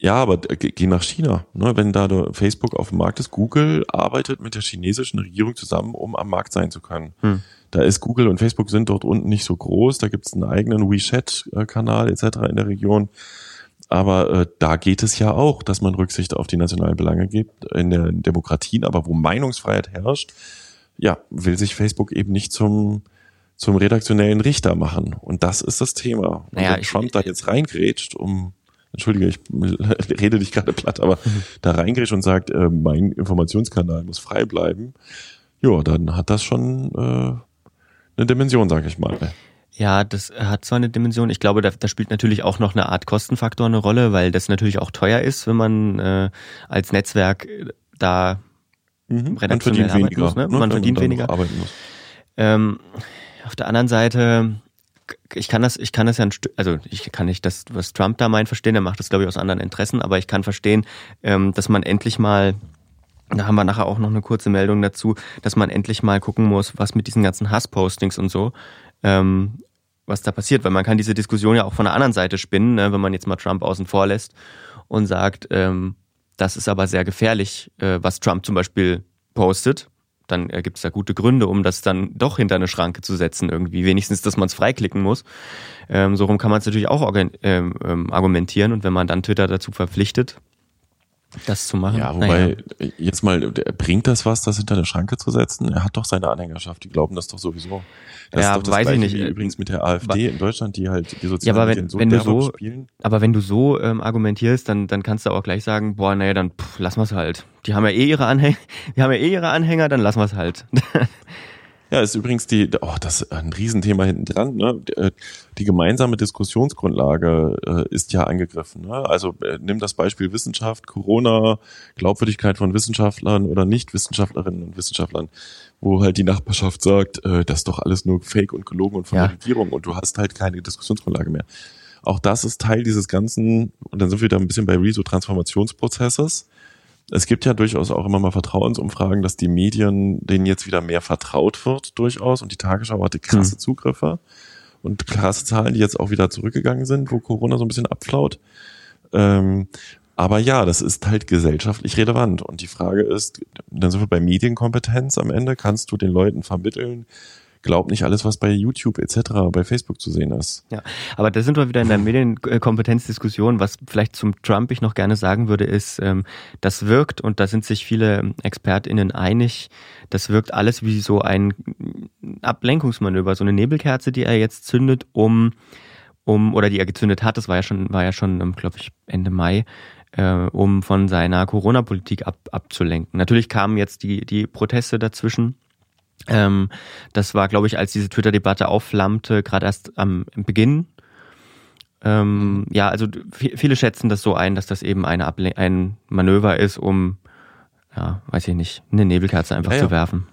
Ja, aber geh nach China. Ne? Wenn da Facebook auf dem Markt ist, Google arbeitet mit der chinesischen Regierung zusammen, um am Markt sein zu können. Hm. Da ist Google und Facebook sind dort unten nicht so groß. Da gibt es einen eigenen WeChat-Kanal etc. in der Region. Aber äh, da geht es ja auch, dass man Rücksicht auf die nationalen Belange gibt in den Demokratien. Aber wo Meinungsfreiheit herrscht, ja, will sich Facebook eben nicht zum zum redaktionellen Richter machen. Und das ist das Thema. Und naja, wenn Trump ich, da jetzt reingrätscht, um Entschuldige, ich [laughs] rede dich gerade platt, aber da reingrätscht und sagt, äh, mein Informationskanal muss frei bleiben, ja, dann hat das schon äh, eine Dimension, sag ich mal. Ja, das hat zwar eine Dimension. Ich glaube, da, da spielt natürlich auch noch eine Art Kostenfaktor eine Rolle, weil das natürlich auch teuer ist, wenn man äh, als Netzwerk da mhm. redaktionell arbeiten weniger, muss. Ne? Man, man verdient weniger. Arbeiten muss. Ähm, auf der anderen Seite, ich kann das, ich kann das ja ein also ich kann nicht das, was Trump da meint, verstehen, er macht das, glaube ich, aus anderen Interessen, aber ich kann verstehen, ähm, dass man endlich mal da haben wir nachher auch noch eine kurze Meldung dazu, dass man endlich mal gucken muss, was mit diesen ganzen Hasspostings und so, ähm, was da passiert, weil man kann diese Diskussion ja auch von der anderen Seite spinnen, ne, wenn man jetzt mal Trump außen vor lässt und sagt, ähm, das ist aber sehr gefährlich, äh, was Trump zum Beispiel postet. Dann äh, gibt es da gute Gründe, um das dann doch hinter eine Schranke zu setzen, irgendwie. Wenigstens, dass man es freiklicken muss. Ähm, so rum kann man es natürlich auch ähm, ähm, argumentieren. Und wenn man dann Twitter dazu verpflichtet, das zu machen. Ja, wobei, naja. jetzt mal, bringt das was, das hinter eine Schranke zu setzen? Er hat doch seine Anhängerschaft, die glauben das doch sowieso. Das ja, ist doch das weiß ich nicht. übrigens mit der AfD in Deutschland, die halt die sozialen ja, aber wenn, so wenn du so, spielen. Aber wenn du so ähm, argumentierst, dann, dann kannst du auch gleich sagen, boah, naja, dann pff, lassen wir es halt. Die haben ja eh ihre Anhänger, [laughs] die haben ja eh ihre Anhänger, dann lassen wir es halt. [laughs] Ja, ist übrigens die, oh, das ist ein Riesenthema hinten dran. Ne? Äh, die gemeinsame Diskussionsgrundlage äh, ist ja angegriffen. Ne? Also äh, nimm das Beispiel Wissenschaft, Corona, Glaubwürdigkeit von Wissenschaftlern oder Nicht-Wissenschaftlerinnen und Wissenschaftlern, wo halt die Nachbarschaft sagt, äh, das ist doch alles nur Fake und gelogen und von ja. der Regierung und du hast halt keine Diskussionsgrundlage mehr. Auch das ist Teil dieses ganzen, und dann sind wir da ein bisschen bei Reso-Transformationsprozesses es gibt ja durchaus auch immer mal Vertrauensumfragen, dass die Medien denen jetzt wieder mehr vertraut wird, durchaus. Und die Tagesschau hatte krasse mhm. Zugriffe und krasse Zahlen, die jetzt auch wieder zurückgegangen sind, wo Corona so ein bisschen abflaut. Ähm, aber ja, das ist halt gesellschaftlich relevant. Und die Frage ist, dann sind wir bei Medienkompetenz am Ende. Kannst du den Leuten vermitteln, glaub nicht alles, was bei YouTube etc., bei Facebook zu sehen ist. Ja, aber da sind wir wieder in der Medienkompetenzdiskussion. Was vielleicht zum Trump ich noch gerne sagen würde, ist, ähm, das wirkt, und da sind sich viele ExpertInnen einig, das wirkt alles wie so ein Ablenkungsmanöver, so eine Nebelkerze, die er jetzt zündet, um, um, oder die er gezündet hat, das war ja schon, war ja schon, ähm, glaube ich, Ende Mai, äh, um von seiner Corona-Politik ab, abzulenken. Natürlich kamen jetzt die, die Proteste dazwischen. Ähm, das war, glaube ich, als diese Twitter-Debatte aufflammte, gerade erst am Beginn. Ähm, ja, also viele schätzen das so ein, dass das eben eine Able ein Manöver ist, um, ja, weiß ich nicht, eine Nebelkerze einfach ja, zu werfen.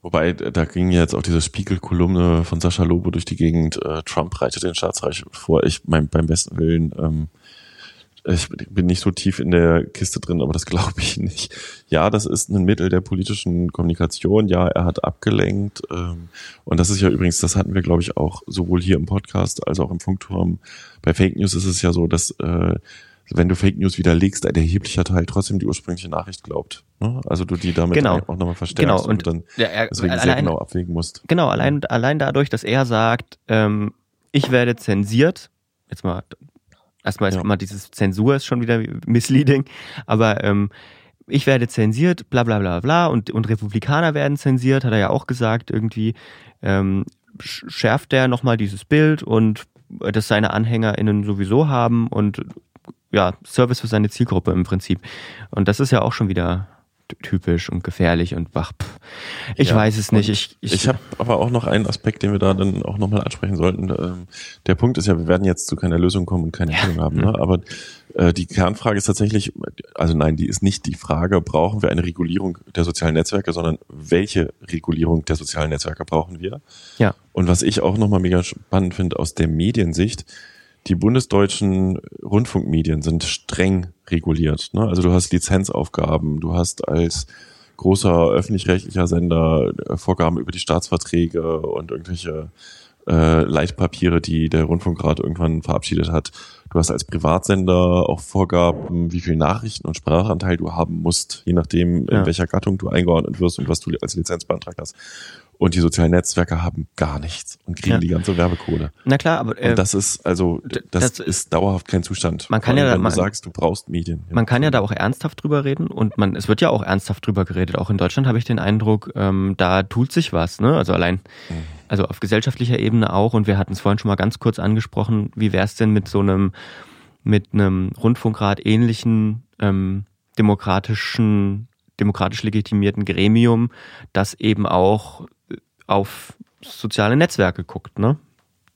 Wobei, da ging jetzt auch diese Spiegel-Kolumne von Sascha Lobo durch die Gegend, äh, Trump reitet den Staatsreich vor. Ich mein, beim besten Willen ähm, ich bin nicht so tief in der Kiste drin, aber das [laughs] glaube ich nicht. Ja, das ist ein Mittel der politischen Kommunikation. Ja, er hat abgelenkt. Ähm, und das ist ja übrigens, das hatten wir, glaube ich, auch sowohl hier im Podcast als auch im Funkturm. Bei Fake News ist es ja so, dass äh, wenn du Fake News widerlegst, ein erheblicher Teil trotzdem die ursprüngliche Nachricht glaubt. Ne? Also du die damit genau. auch nochmal verstärkst genau. und, und dann ja, er, deswegen allein, sehr genau abwägen musst. Genau, allein, allein dadurch, dass er sagt, ähm, ich werde zensiert, jetzt mal Erstmal ist ja. immer dieses Zensur ist schon wieder misleading, aber ähm, ich werde zensiert, bla bla bla bla und, und Republikaner werden zensiert, hat er ja auch gesagt, irgendwie ähm, schärft er nochmal dieses Bild und das seine AnhängerInnen sowieso haben und ja, Service für seine Zielgruppe im Prinzip. Und das ist ja auch schon wieder typisch und gefährlich und wach. Ich ja, weiß es nicht. Ich, ich, ich habe aber auch noch einen Aspekt, den wir da dann auch nochmal ansprechen sollten. Ähm, der Punkt ist ja, wir werden jetzt zu keiner Lösung kommen und keine ja. Lösung haben. Ne? Mhm. Aber äh, die Kernfrage ist tatsächlich, also nein, die ist nicht die Frage, brauchen wir eine Regulierung der sozialen Netzwerke, sondern welche Regulierung der sozialen Netzwerke brauchen wir? Ja. Und was ich auch nochmal mega spannend finde aus der Mediensicht, die bundesdeutschen Rundfunkmedien sind streng reguliert. Ne? Also du hast Lizenzaufgaben, du hast als großer öffentlich-rechtlicher Sender äh, Vorgaben über die Staatsverträge und irgendwelche äh, Leitpapiere, die der Rundfunkrat irgendwann verabschiedet hat. Du hast als Privatsender auch Vorgaben, wie viel Nachrichten und Sprachanteil du haben musst, je nachdem, in welcher Gattung du eingeordnet wirst und was du als Lizenz beantragt hast. Und die sozialen Netzwerke haben gar nichts und kriegen ja. die ganze Werbekohle. Na klar, aber äh, und das ist also das, das, ist dauerhaft kein Zustand. Man kann ja, wenn man, du sagst, du brauchst Medien. Man kann ja da auch ernsthaft drüber reden und man es wird ja auch ernsthaft drüber geredet. Auch in Deutschland habe ich den Eindruck, ähm, da tut sich was. Ne? Also allein mhm. also auf gesellschaftlicher Ebene auch. Und wir hatten es vorhin schon mal ganz kurz angesprochen. Wie wäre es denn mit so einem mit einem Rundfunkrat ähnlichen ähm, demokratischen demokratisch legitimierten Gremium, das eben auch auf soziale Netzwerke guckt, ne?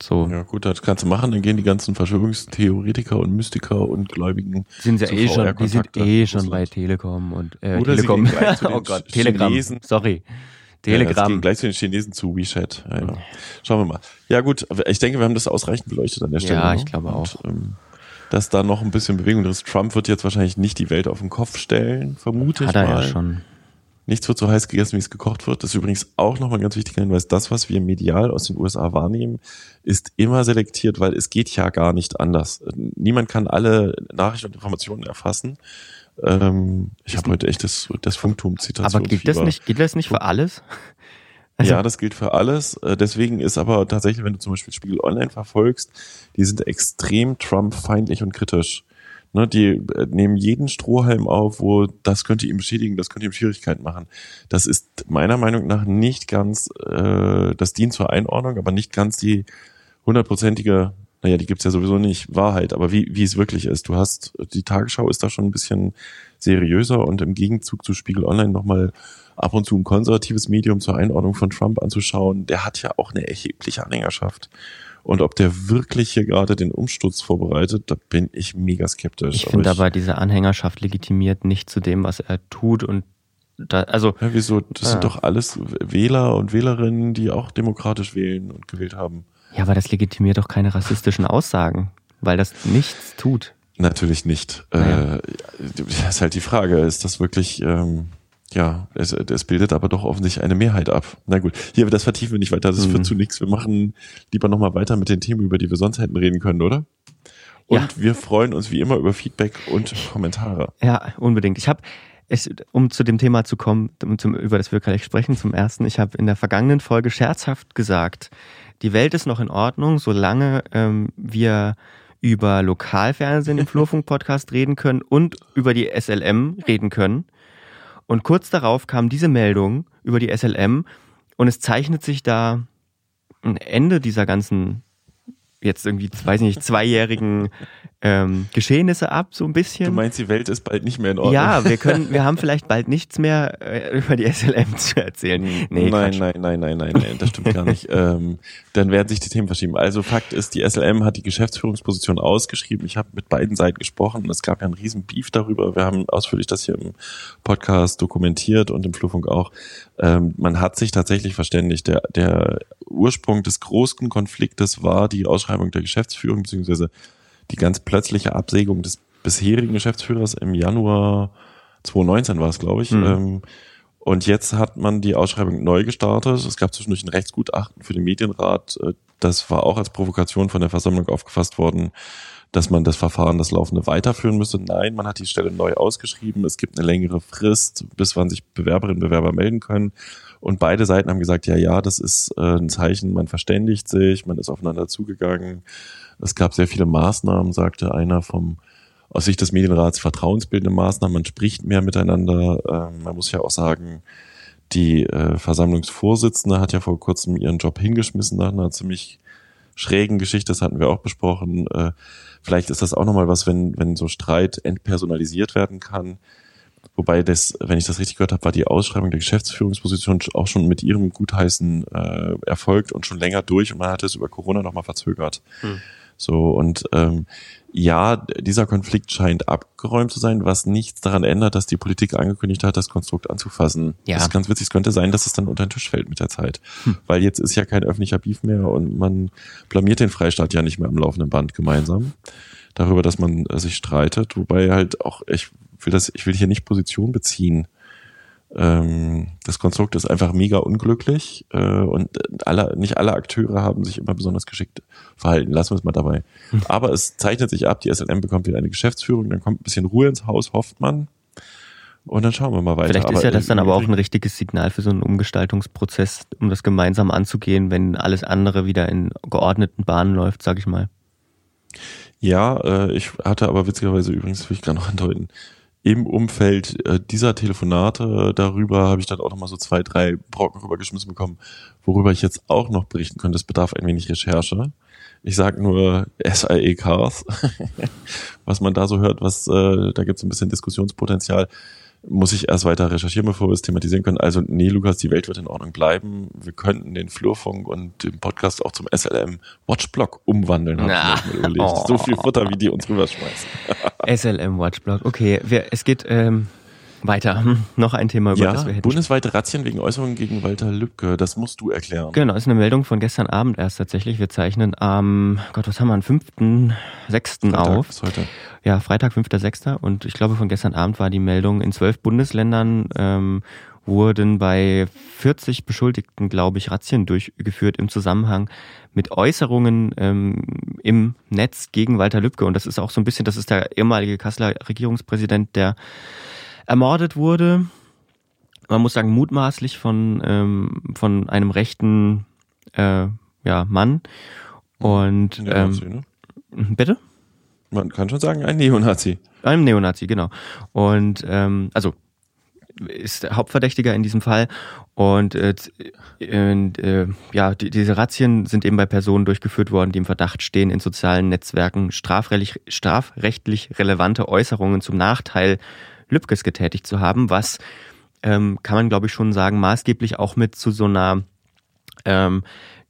So. Ja, gut, das kannst du machen, dann gehen die ganzen Verschwörungstheoretiker und Mystiker und Gläubigen. Sind sie eh schon, die sind eh schon bei Telekom und äh, Oder Telekom. [laughs] oh Gott, Telegram. Chinesen. Sorry. Telegram. Ja, gleich zu den Chinesen zu WeChat. Ja, ja. Schauen wir mal. Ja, gut, ich denke, wir haben das ausreichend beleuchtet an der Stelle. Ja, ne? ich glaube auch. Und, ähm, dass da noch ein bisschen Bewegung drin ist. Trump wird jetzt wahrscheinlich nicht die Welt auf den Kopf stellen, vermute Hat ich mal. Hat er ja schon. Nichts wird so heiß gegessen, wie es gekocht wird. Das ist übrigens auch nochmal ein ganz wichtiger Hinweis. Das, was wir medial aus den USA wahrnehmen, ist immer selektiert, weil es geht ja gar nicht anders. Niemand kann alle Nachrichten und Informationen erfassen. Ähm, ich habe heute echt das, das Funktum-Zitat. Aber gilt das, nicht, gilt das nicht für alles? Also ja, das gilt für alles. Äh, deswegen ist aber tatsächlich, wenn du zum Beispiel Spiegel Online verfolgst, die sind extrem Trump-feindlich und kritisch. Ne, die äh, nehmen jeden Strohhalm auf, wo das könnte ihm beschädigen, das könnte ihm Schwierigkeiten machen. Das ist meiner Meinung nach nicht ganz, äh, das dient zur Einordnung, aber nicht ganz die hundertprozentige, naja, die gibt's ja sowieso nicht, Wahrheit, aber wie, wie es wirklich ist. Du hast, die Tagesschau ist da schon ein bisschen seriöser und im Gegenzug zu Spiegel Online nochmal ab und zu ein konservatives Medium zur Einordnung von Trump anzuschauen, der hat ja auch eine erhebliche Anhängerschaft. Und ob der wirklich hier gerade den Umsturz vorbereitet, da bin ich mega skeptisch. Ich finde aber, diese Anhängerschaft legitimiert nicht zu dem, was er tut und da, also. Ja, wieso? Das ja. sind doch alles Wähler und Wählerinnen, die auch demokratisch wählen und gewählt haben. Ja, aber das legitimiert doch keine rassistischen Aussagen, weil das nichts tut. Natürlich nicht. Naja. Äh, das ist halt die Frage, ist das wirklich, ähm, ja, es, es bildet aber doch offensichtlich eine Mehrheit ab. Na gut, hier, das vertiefen wir nicht weiter, das mhm. führt zu nichts. Wir machen lieber nochmal weiter mit den Themen, über die wir sonst hätten reden können, oder? Und ja. wir freuen uns wie immer über Feedback und Kommentare. Ja, unbedingt. Ich habe um zu dem Thema zu kommen, zum, über das wir gleich sprechen, zum ersten, ich habe in der vergangenen Folge scherzhaft gesagt, die Welt ist noch in Ordnung, solange ähm, wir über Lokalfernsehen im [laughs] Flurfunk-Podcast reden können und über die SLM reden können. Und kurz darauf kam diese Meldung über die SLM und es zeichnet sich da ein Ende dieser ganzen jetzt irgendwie, weiß nicht, zweijährigen ähm, Geschehnisse ab, so ein bisschen. Du meinst, die Welt ist bald nicht mehr in Ordnung? Ja, wir [laughs] können, wir haben vielleicht bald nichts mehr äh, über die SLM zu erzählen. Nee, nein, nein, nein, nein, nein, nein, das stimmt gar nicht. [laughs] Ähm, dann werden sich die Themen verschieben. Also Fakt ist, die SLM hat die Geschäftsführungsposition ausgeschrieben. Ich habe mit beiden Seiten gesprochen. Es gab ja einen riesen Beef darüber. Wir haben ausführlich das hier im Podcast dokumentiert und im Flurfunk auch. Ähm, man hat sich tatsächlich verständigt. Der, der Ursprung des großen Konfliktes war die Ausschreibung der Geschäftsführung beziehungsweise die ganz plötzliche Absägung des bisherigen Geschäftsführers im Januar 2019 war es, glaube ich. Mhm. Ähm, und jetzt hat man die Ausschreibung neu gestartet. Es gab zwischendurch ein Rechtsgutachten für den Medienrat. Äh, das war auch als Provokation von der Versammlung aufgefasst worden, dass man das Verfahren, das laufende, weiterführen müsse. Nein, man hat die Stelle neu ausgeschrieben. Es gibt eine längere Frist, bis wann sich Bewerberinnen und Bewerber melden können. Und beide Seiten haben gesagt, ja, ja, das ist äh, ein Zeichen, man verständigt sich, man ist aufeinander zugegangen. Es gab sehr viele Maßnahmen, sagte einer vom aus Sicht des Medienrats vertrauensbildende Maßnahmen. Man spricht mehr miteinander. Ähm, man muss ja auch sagen, die äh, Versammlungsvorsitzende hat ja vor kurzem ihren Job hingeschmissen nach einer ziemlich schrägen Geschichte. Das hatten wir auch besprochen. Äh, vielleicht ist das auch nochmal was, wenn, wenn so Streit entpersonalisiert werden kann. Wobei das, wenn ich das richtig gehört habe, war die Ausschreibung der Geschäftsführungsposition auch schon mit ihrem Gutheißen äh, erfolgt und schon länger durch und man hat es über Corona nochmal verzögert. Hm. So, und ähm, ja, dieser Konflikt scheint abgeräumt zu sein, was nichts daran ändert, dass die Politik angekündigt hat, das Konstrukt anzufassen. Ja. Das ist ganz witzig. Es könnte sein, dass es dann unter den Tisch fällt mit der Zeit. Hm. Weil jetzt ist ja kein öffentlicher Beef mehr und man blamiert den Freistaat ja nicht mehr am laufenden Band gemeinsam. darüber, dass man äh, sich streitet, wobei halt auch, ich will das, ich will hier nicht Position beziehen. Ähm, das Konstrukt ist einfach mega unglücklich äh, und alle, nicht alle Akteure haben sich immer besonders geschickt verhalten. Lassen wir es mal dabei. Hm. Aber es zeichnet sich ab, die SLM bekommt wieder eine Geschäftsführung, dann kommt ein bisschen Ruhe ins Haus, hofft man. Und dann schauen wir mal weiter. Vielleicht ist ja das dann aber auch ein richtiges Signal für so einen Umgestaltungsprozess, um das gemeinsam anzugehen, wenn alles andere wieder in geordneten Bahnen läuft, sag ich mal. Ja, äh, ich hatte aber witzigerweise übrigens, will ich gerade noch andeuten, im Umfeld äh, dieser Telefonate darüber habe ich dann auch noch mal so zwei, drei Brocken rübergeschmissen bekommen, worüber ich jetzt auch noch berichten könnte. Das bedarf ein wenig Recherche. Ich sage nur SIE Cars, [laughs] was man da so hört, was äh, da gibt es ein bisschen Diskussionspotenzial muss ich erst weiter recherchieren, bevor wir es thematisieren können. Also, nee, Lukas, die Welt wird in Ordnung bleiben. Wir könnten den Flurfunk und den Podcast auch zum SLM Watchblock umwandeln, habe ich mir überlegt. [laughs] Oh. So viel Futter, wie die uns rüberschmeißen. [laughs] SLM Watchblock, okay. Wir, es geht ähm, weiter. Hm, noch ein Thema, über ja, das wir hätten. Bundesweite Razzien wegen Äußerungen gegen Walter Lübcke. Das musst du erklären. Genau, ist eine Meldung von gestern Abend erst tatsächlich. Wir zeichnen am, Gott, was haben wir, am 5.6. auf. Ist heute. Ja, Freitag, 5.6. Und ich glaube, von gestern Abend war die Meldung, in zwölf Bundesländern ähm, wurden bei 40 Beschuldigten, glaube ich, Razzien durchgeführt im Zusammenhang mit Äußerungen ähm, im Netz gegen Walter Lübcke. Und das ist auch so ein bisschen, das ist der ehemalige Kasseler Regierungspräsident, der ermordet wurde. Man muss sagen, mutmaßlich von, ähm, von einem rechten äh, ja, Mann. Und Neonazi, ähm, ne? bitte? Man kann schon sagen, ein Neonazi. Ein Neonazi, genau. Und ähm, also ist der Hauptverdächtiger in diesem Fall. Und äh, äh, ja, die, diese Razzien sind eben bei Personen durchgeführt worden, die im Verdacht stehen, in sozialen Netzwerken strafrechtlich, strafrechtlich relevante Äußerungen zum Nachteil Lübkes getätigt zu haben, was ähm, kann man, glaube ich, schon sagen, maßgeblich auch mit zu so einer ähm,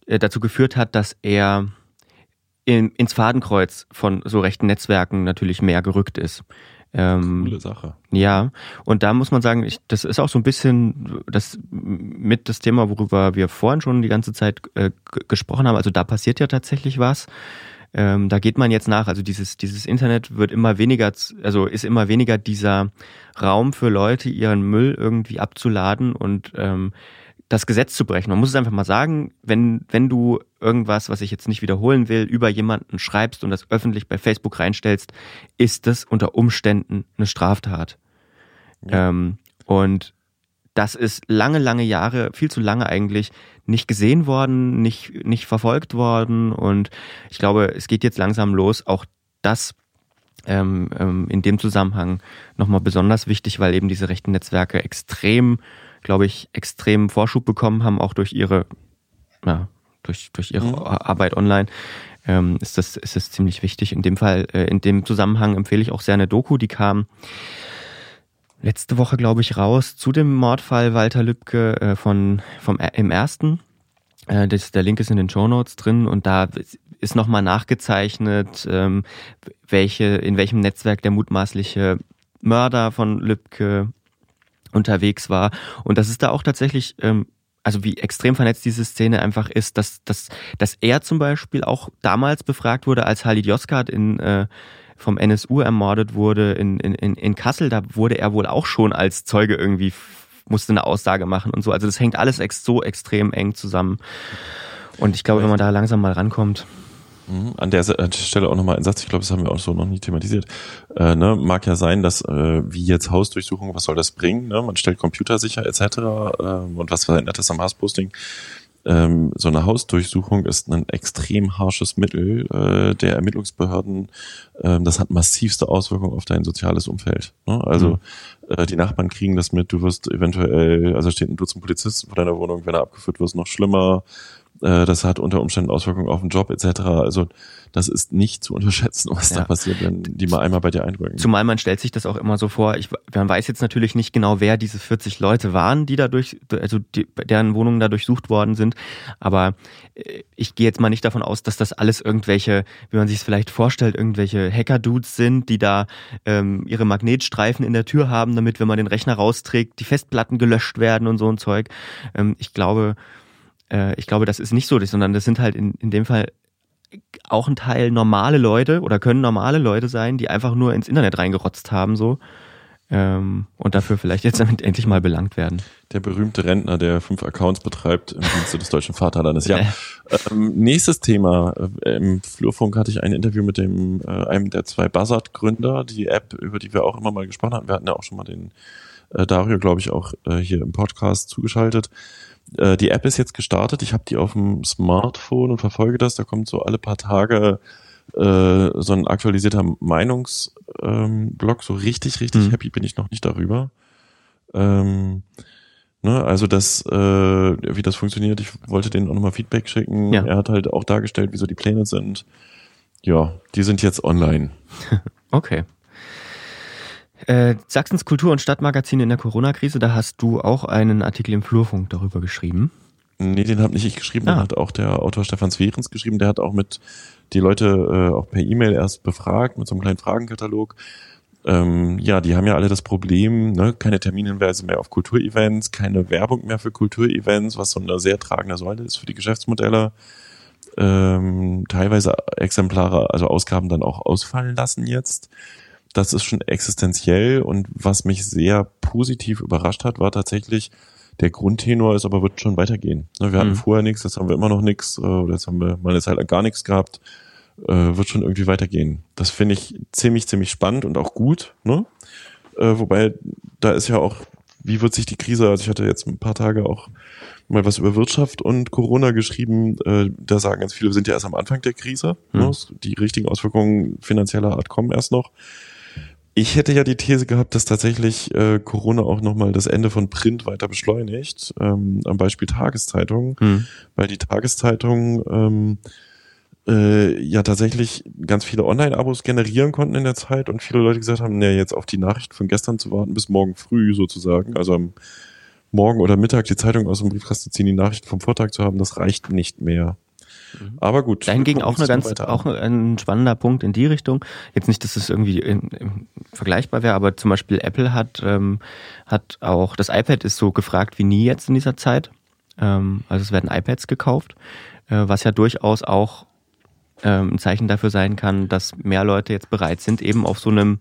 äh, dazu geführt hat, dass er in, ins Fadenkreuz von so rechten Netzwerken natürlich mehr gerückt ist. Ähm, Coole Sache. Ja, und da muss man sagen, ich, das ist auch so ein bisschen das mit das Thema, worüber wir vorhin schon die ganze Zeit äh, gesprochen haben. Also da passiert ja tatsächlich was. Ähm, da geht man jetzt nach. Also dieses, dieses Internet wird immer weniger, also ist immer weniger dieser Raum für Leute, ihren Müll irgendwie abzuladen und ähm, das Gesetz zu brechen. Man muss es einfach mal sagen, wenn, wenn du irgendwas, was ich jetzt nicht wiederholen will, über jemanden schreibst und das öffentlich bei Facebook reinstellst, ist das unter Umständen eine Straftat. Ja. Ähm, und das ist lange, lange Jahre, viel zu lange eigentlich, nicht gesehen worden, nicht, nicht verfolgt worden. Und ich glaube, es geht jetzt langsam los, auch das ähm, ähm, in dem Zusammenhang nochmal besonders wichtig, weil eben diese rechten Netzwerke extrem, glaube ich, extrem Vorschub bekommen haben, auch durch ihre, ja, durch, durch ihre mhm. Arbeit online. Ähm, ist, das, ist das ziemlich wichtig. In dem Fall, äh, in dem Zusammenhang empfehle ich auch sehr eine Doku, die kam letzte Woche, glaube ich, raus zu dem Mordfall Walter Lübcke äh, von, vom, im ersten. Äh, das, der Link ist in den Show Notes drin und da ist nochmal nachgezeichnet, ähm, welche, in welchem Netzwerk der mutmaßliche Mörder von Lübcke unterwegs war. Und das ist da auch tatsächlich, ähm, also wie extrem vernetzt diese Szene einfach ist, dass, dass, dass er zum Beispiel auch damals befragt wurde, als Halid Yozgat in äh, vom NSU ermordet wurde in, in, in Kassel, da wurde er wohl auch schon als Zeuge irgendwie, musste eine Aussage machen und so. Also das hängt alles ex so extrem eng zusammen. Und ich glaube, wenn man da langsam mal rankommt. Mhm. An der Stelle auch nochmal ein Satz, ich glaube, das haben wir auch so noch nie thematisiert. Äh, ne, mag ja sein, dass äh, wie jetzt Hausdurchsuchung, was soll das bringen? Ne? Man stellt Computer sicher etc. Äh, und was verändert das am Hassposting? Ähm, so eine Hausdurchsuchung ist ein extrem harsches Mittel äh, der Ermittlungsbehörden. Ähm, das hat massivste Auswirkungen auf dein soziales Umfeld. Ne? Also mhm. äh, die Nachbarn kriegen das mit, du wirst eventuell, also steht ein Dutzend Polizisten vor deiner Wohnung, wenn er abgeführt wirst, noch schlimmer. Äh, das hat unter Umständen Auswirkungen auf den Job etc. Also das ist nicht zu unterschätzen, was ja. da passiert, wenn die mal einmal bei dir eindrücken. Zumal man stellt sich das auch immer so vor, ich, man weiß jetzt natürlich nicht genau, wer diese 40 Leute waren, die dadurch, also die, deren Wohnungen da durchsucht worden sind, aber äh, ich gehe jetzt mal nicht davon aus, dass das alles irgendwelche, wie man sich es vielleicht vorstellt, irgendwelche Hacker-Dudes sind, die da ähm, ihre Magnetstreifen in der Tür haben, damit, wenn man den Rechner rausträgt, die Festplatten gelöscht werden und so ein Zeug. Ähm, ich glaube, äh, ich glaube, das ist nicht so, sondern das sind halt in, in dem Fall auch ein Teil normale Leute oder können normale Leute sein, die einfach nur ins Internet reingerotzt haben, so. Ähm, und dafür vielleicht jetzt damit endlich mal belangt werden. Der berühmte Rentner, der fünf Accounts betreibt im Dienste des deutschen Vaterlandes. Ja. ähm, nächstes Thema. Äh, Im Flurfunk hatte ich ein Interview mit dem, äh, einem der zwei Buzzard-Gründer, die App, über die wir auch immer mal gesprochen haben. Wir hatten ja auch schon mal den äh, Dario, glaube ich, auch äh, hier im Podcast zugeschaltet. Äh, die App ist jetzt gestartet. Ich habe die auf dem Smartphone und verfolge das. Da kommt so alle paar Tage äh, so ein aktualisierter Meinungsblog. Ähm, so richtig, richtig mhm. happy bin ich noch nicht darüber. Ähm, ne, also das, äh, wie das funktioniert, ich wollte denen auch nochmal Feedback schicken. Ja. Er hat halt auch dargestellt, wieso die Pläne sind. Ja, die sind jetzt online. [laughs] okay. Äh, Sachsens Kultur- und Stadtmagazin in der Corona-Krise, da hast du auch einen Artikel im Flurfunk darüber geschrieben. Nee, den habe nicht ich geschrieben, ah. den hat auch der Autor Stefan Sverens geschrieben. Der hat auch mit die Leute äh, auch per E-Mail erst befragt mit so einem kleinen Fragenkatalog. Ähm, ja, die haben ja alle das Problem, ne, keine Terminhinweise mehr auf Kulturevents, keine Werbung mehr für Kulturevents, was so eine sehr tragende Säule ist für die Geschäftsmodelle. Ähm, teilweise Exemplare, also Ausgaben dann auch ausfallen lassen jetzt das ist schon existenziell und was mich sehr positiv überrascht hat, war tatsächlich, der Grundtenor ist aber wird schon weitergehen. Ne, wir hatten mhm. vorher nichts, jetzt haben wir immer noch nichts, äh, oder jetzt haben wir mal eine Zeit lang gar nichts gehabt, äh, wird schon irgendwie weitergehen. Das finde ich ziemlich, ziemlich spannend und auch gut. Ne? Äh, wobei, da ist ja auch, wie wird sich die Krise, also ich hatte jetzt ein paar Tage auch mal was über Wirtschaft und Corona geschrieben. da sagen ganz viele, wir sind ja erst am Anfang der Krise. Mhm. Ne? Die richtigen Auswirkungen finanzieller Art kommen erst noch. Ich hätte ja die These gehabt, dass tatsächlich äh, Corona auch nochmal das Ende von Print weiter beschleunigt, ähm, am Beispiel Tageszeitungen, mhm. weil die Tageszeitungen ähm, äh, ja tatsächlich ganz viele Online-Abos generieren konnten in der Zeit und viele Leute gesagt haben, nee, jetzt auf die Nachricht von gestern zu warten bis morgen früh sozusagen, also am Morgen oder Mittag die Zeitung aus dem Briefkasten ziehen, die Nachrichten vom Vortag zu haben, das reicht nicht mehr. Mhm. Aber gut. Dahingegen auch eine ganz, auch ein spannender Punkt in die Richtung. Jetzt nicht, dass es irgendwie in, in vergleichbar wäre, aber zum Beispiel Apple hat, ähm, hat auch, das iPad ist so gefragt wie nie jetzt in dieser Zeit. Ähm, also es werden iPads gekauft, äh, was ja durchaus auch ähm, ein Zeichen dafür sein kann, dass mehr Leute jetzt bereit sind, eben auf so einem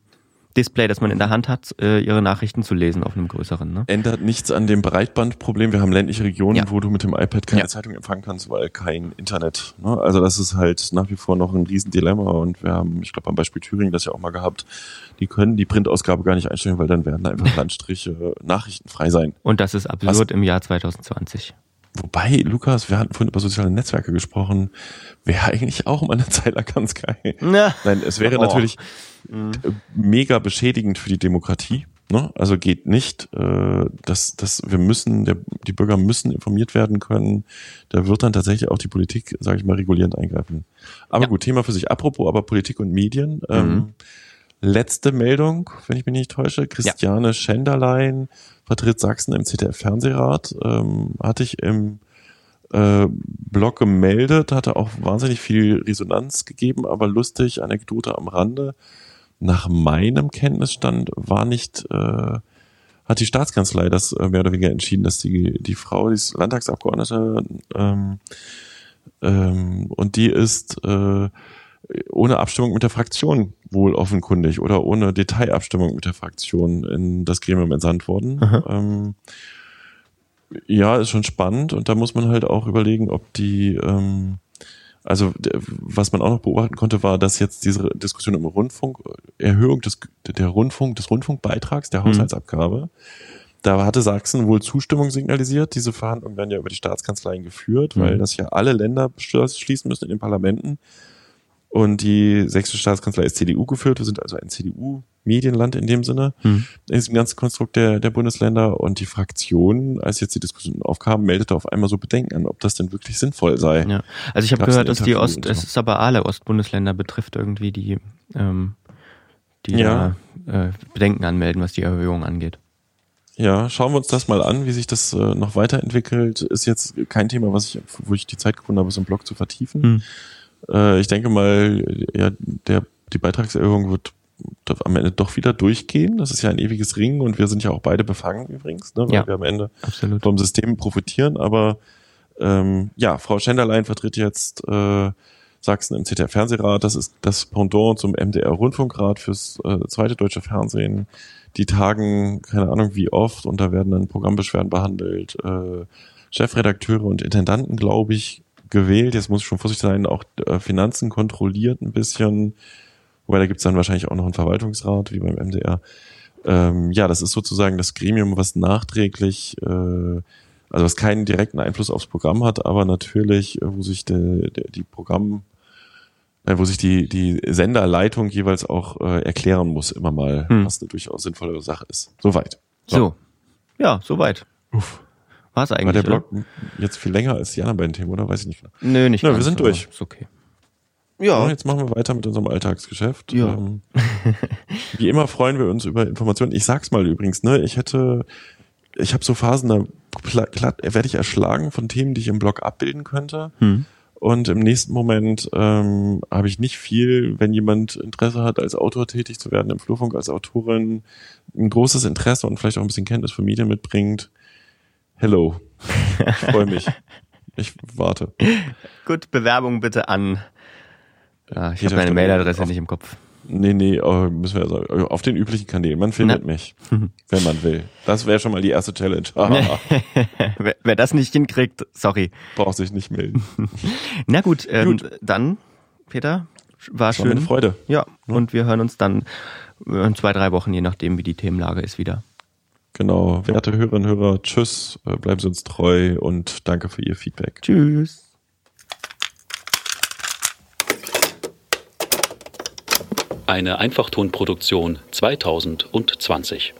Display, das man in der Hand hat, äh, ihre Nachrichten zu lesen auf einem größeren. Ne? Ändert nichts an dem Breitbandproblem. Wir haben ländliche Regionen, ja. wo du mit dem iPad keine ja. Zeitung empfangen kannst, weil kein Internet. Ne? Also das ist halt nach wie vor noch ein Riesendilemma und wir haben, ich glaube am Beispiel Thüringen das ja auch mal gehabt, die können die Printausgabe gar nicht einstellen, weil dann werden da einfach [laughs] Landstriche nachrichtenfrei sein. Und das ist absurd Was? im Jahr 2020. Wobei, Lukas, wir hatten vorhin über soziale Netzwerke gesprochen, wäre eigentlich auch mal eine [laughs] Zeit lang ganz geil. Ja. Nein, es wäre oh. natürlich mhm. mega beschädigend für die Demokratie. Ne? Also geht nicht, äh, dass, dass wir müssen, der, die Bürger müssen informiert werden können. Da wird dann tatsächlich auch die Politik, sage ich mal, regulierend eingreifen. Aber ja. gut, Thema für sich. Apropos aber Politik und Medien. Ähm, mhm. Ähm, letzte Meldung, wenn ich mich nicht täusche, Christiane ja. Schenderlein vertritt Sachsen im ZDF-Fernsehrat, ähm, hatte ich im äh, Blog gemeldet, hatte auch wahnsinnig viel Resonanz gegeben, aber lustig, Anekdote am Rande. Nach meinem Kenntnisstand war nicht, äh, hat die Staatskanzlei das äh, mehr oder weniger entschieden, dass die, die Frau, die ist Landtagsabgeordnete, ähm, ähm, und die ist äh, ohne Abstimmung mit der Fraktion wohl offenkundig oder ohne Detailabstimmung mit der Fraktion in das Gremium entsandt worden. Ähm, ja, ist schon spannend und da muss man halt auch überlegen, ob die, ähm, also was man auch noch beobachten konnte, war, dass jetzt diese Diskussion um Rundfunk, Erhöhung des, der Rundfunk, des Rundfunkbeitrags, der mhm. Haushaltsabgabe, mhm. da hatte Sachsen wohl Zustimmung signalisiert. Diese Verhandlungen werden ja über die Staatskanzleien geführt, mhm. weil das ja alle Länder schließen müssen in den Parlamenten. Und die sächsische Staatskanzlei ist CDU geführt. Wir sind also ein CDU-Medienland in dem Sinne, hm. in diesem ganzen Konstrukt der, der Bundesländer. Und die Fraktion, als jetzt die Diskussion aufkam, meldete auf einmal so Bedenken an, ob das denn wirklich sinnvoll sei. Ja. Also ich habe gehört, dass die Ost, es ist aber alle Ostbundesländer betrifft irgendwie die, ähm, die ja. da, äh, Bedenken anmelden, was die Erhöhung angeht. Ja, schauen wir uns das mal an, wie sich das äh, noch weiterentwickelt. Ist jetzt kein Thema, was ich, wo ich die Zeit gefunden habe, so einen Blog zu vertiefen. Hm. Äh, ich denke mal, ja, der, die Beitragserhöhung wird am Ende doch wieder durchgehen. Das ist ja ein ewiges Ringen und wir sind ja auch beide befangen übrigens, ne, weil ja, wir am Ende absolut. vom System profitieren. Aber ähm, ja, Frau Schenderlein vertritt jetzt äh, Sachsen im ZDF-Fernsehrat. Das ist das Pendant zum MDR-Rundfunkrat fürs äh, zweite deutsche Fernsehen. Die tagen, keine Ahnung wie oft, und da werden dann Programmbeschwerden behandelt. Äh, Chefredakteure und Intendanten, glaube ich, gewählt. Jetzt muss ich schon vorsichtig sein, auch äh, Finanzen kontrolliert ein bisschen. Wobei da gibt's dann wahrscheinlich auch noch einen Verwaltungsrat, wie beim MDR. Ähm, ja, das ist sozusagen das Gremium, was nachträglich, äh, also was keinen direkten Einfluss aufs Programm hat, aber natürlich, äh, wo sich de, de, die Programm, äh, wo sich die, die Senderleitung jeweils auch äh, erklären muss, immer mal, hm. was eine durchaus sinnvolle Sache ist. Soweit. So. so. Ja, soweit. Uff. War's eigentlich. War der Blog oder? jetzt viel länger als die anderen beiden Themen, oder? Weiß ich nicht genau. Nö, nicht Nö, wir sind durch. Ist okay. Ja. Und jetzt machen wir weiter mit unserem Alltagsgeschäft. Ja. Ähm, wie immer freuen wir uns über Informationen. Ich sag's mal übrigens, ne, ich hätte, ich habe so Phasen, da werde ich erschlagen von Themen, die ich im Blog abbilden könnte. Hm. Und im nächsten Moment ähm, habe ich nicht viel, wenn jemand Interesse hat, als Autor tätig zu werden im Flurfunk, als Autorin, ein großes Interesse und vielleicht auch ein bisschen Kenntnis für Medien mitbringt, Hello. Ich freue mich. Ich warte. Gut, Bewerbung bitte an. Ja, ich habe meine Mailadresse nicht im Kopf. Nee, nee, oh, müssen wir sagen. Auf den üblichen Kanälen. Man findet Na. mich, wenn man will. Das wäre schon mal die erste Challenge. [laughs] wer, wer, das nicht hinkriegt, sorry. Braucht sich nicht melden. [laughs] Na gut, ähm, gut. dann, Peter, war das schön. War eine Freude. Ja, und wir hören uns dann in zwei, drei Wochen, je nachdem, wie die Themenlage ist, wieder. Genau, werte Hörerinnen und Hörer, tschüss, äh, bleiben Sie uns treu und danke für Ihr Feedback. Tschüss. Eine Einfachtonproduktion 2020.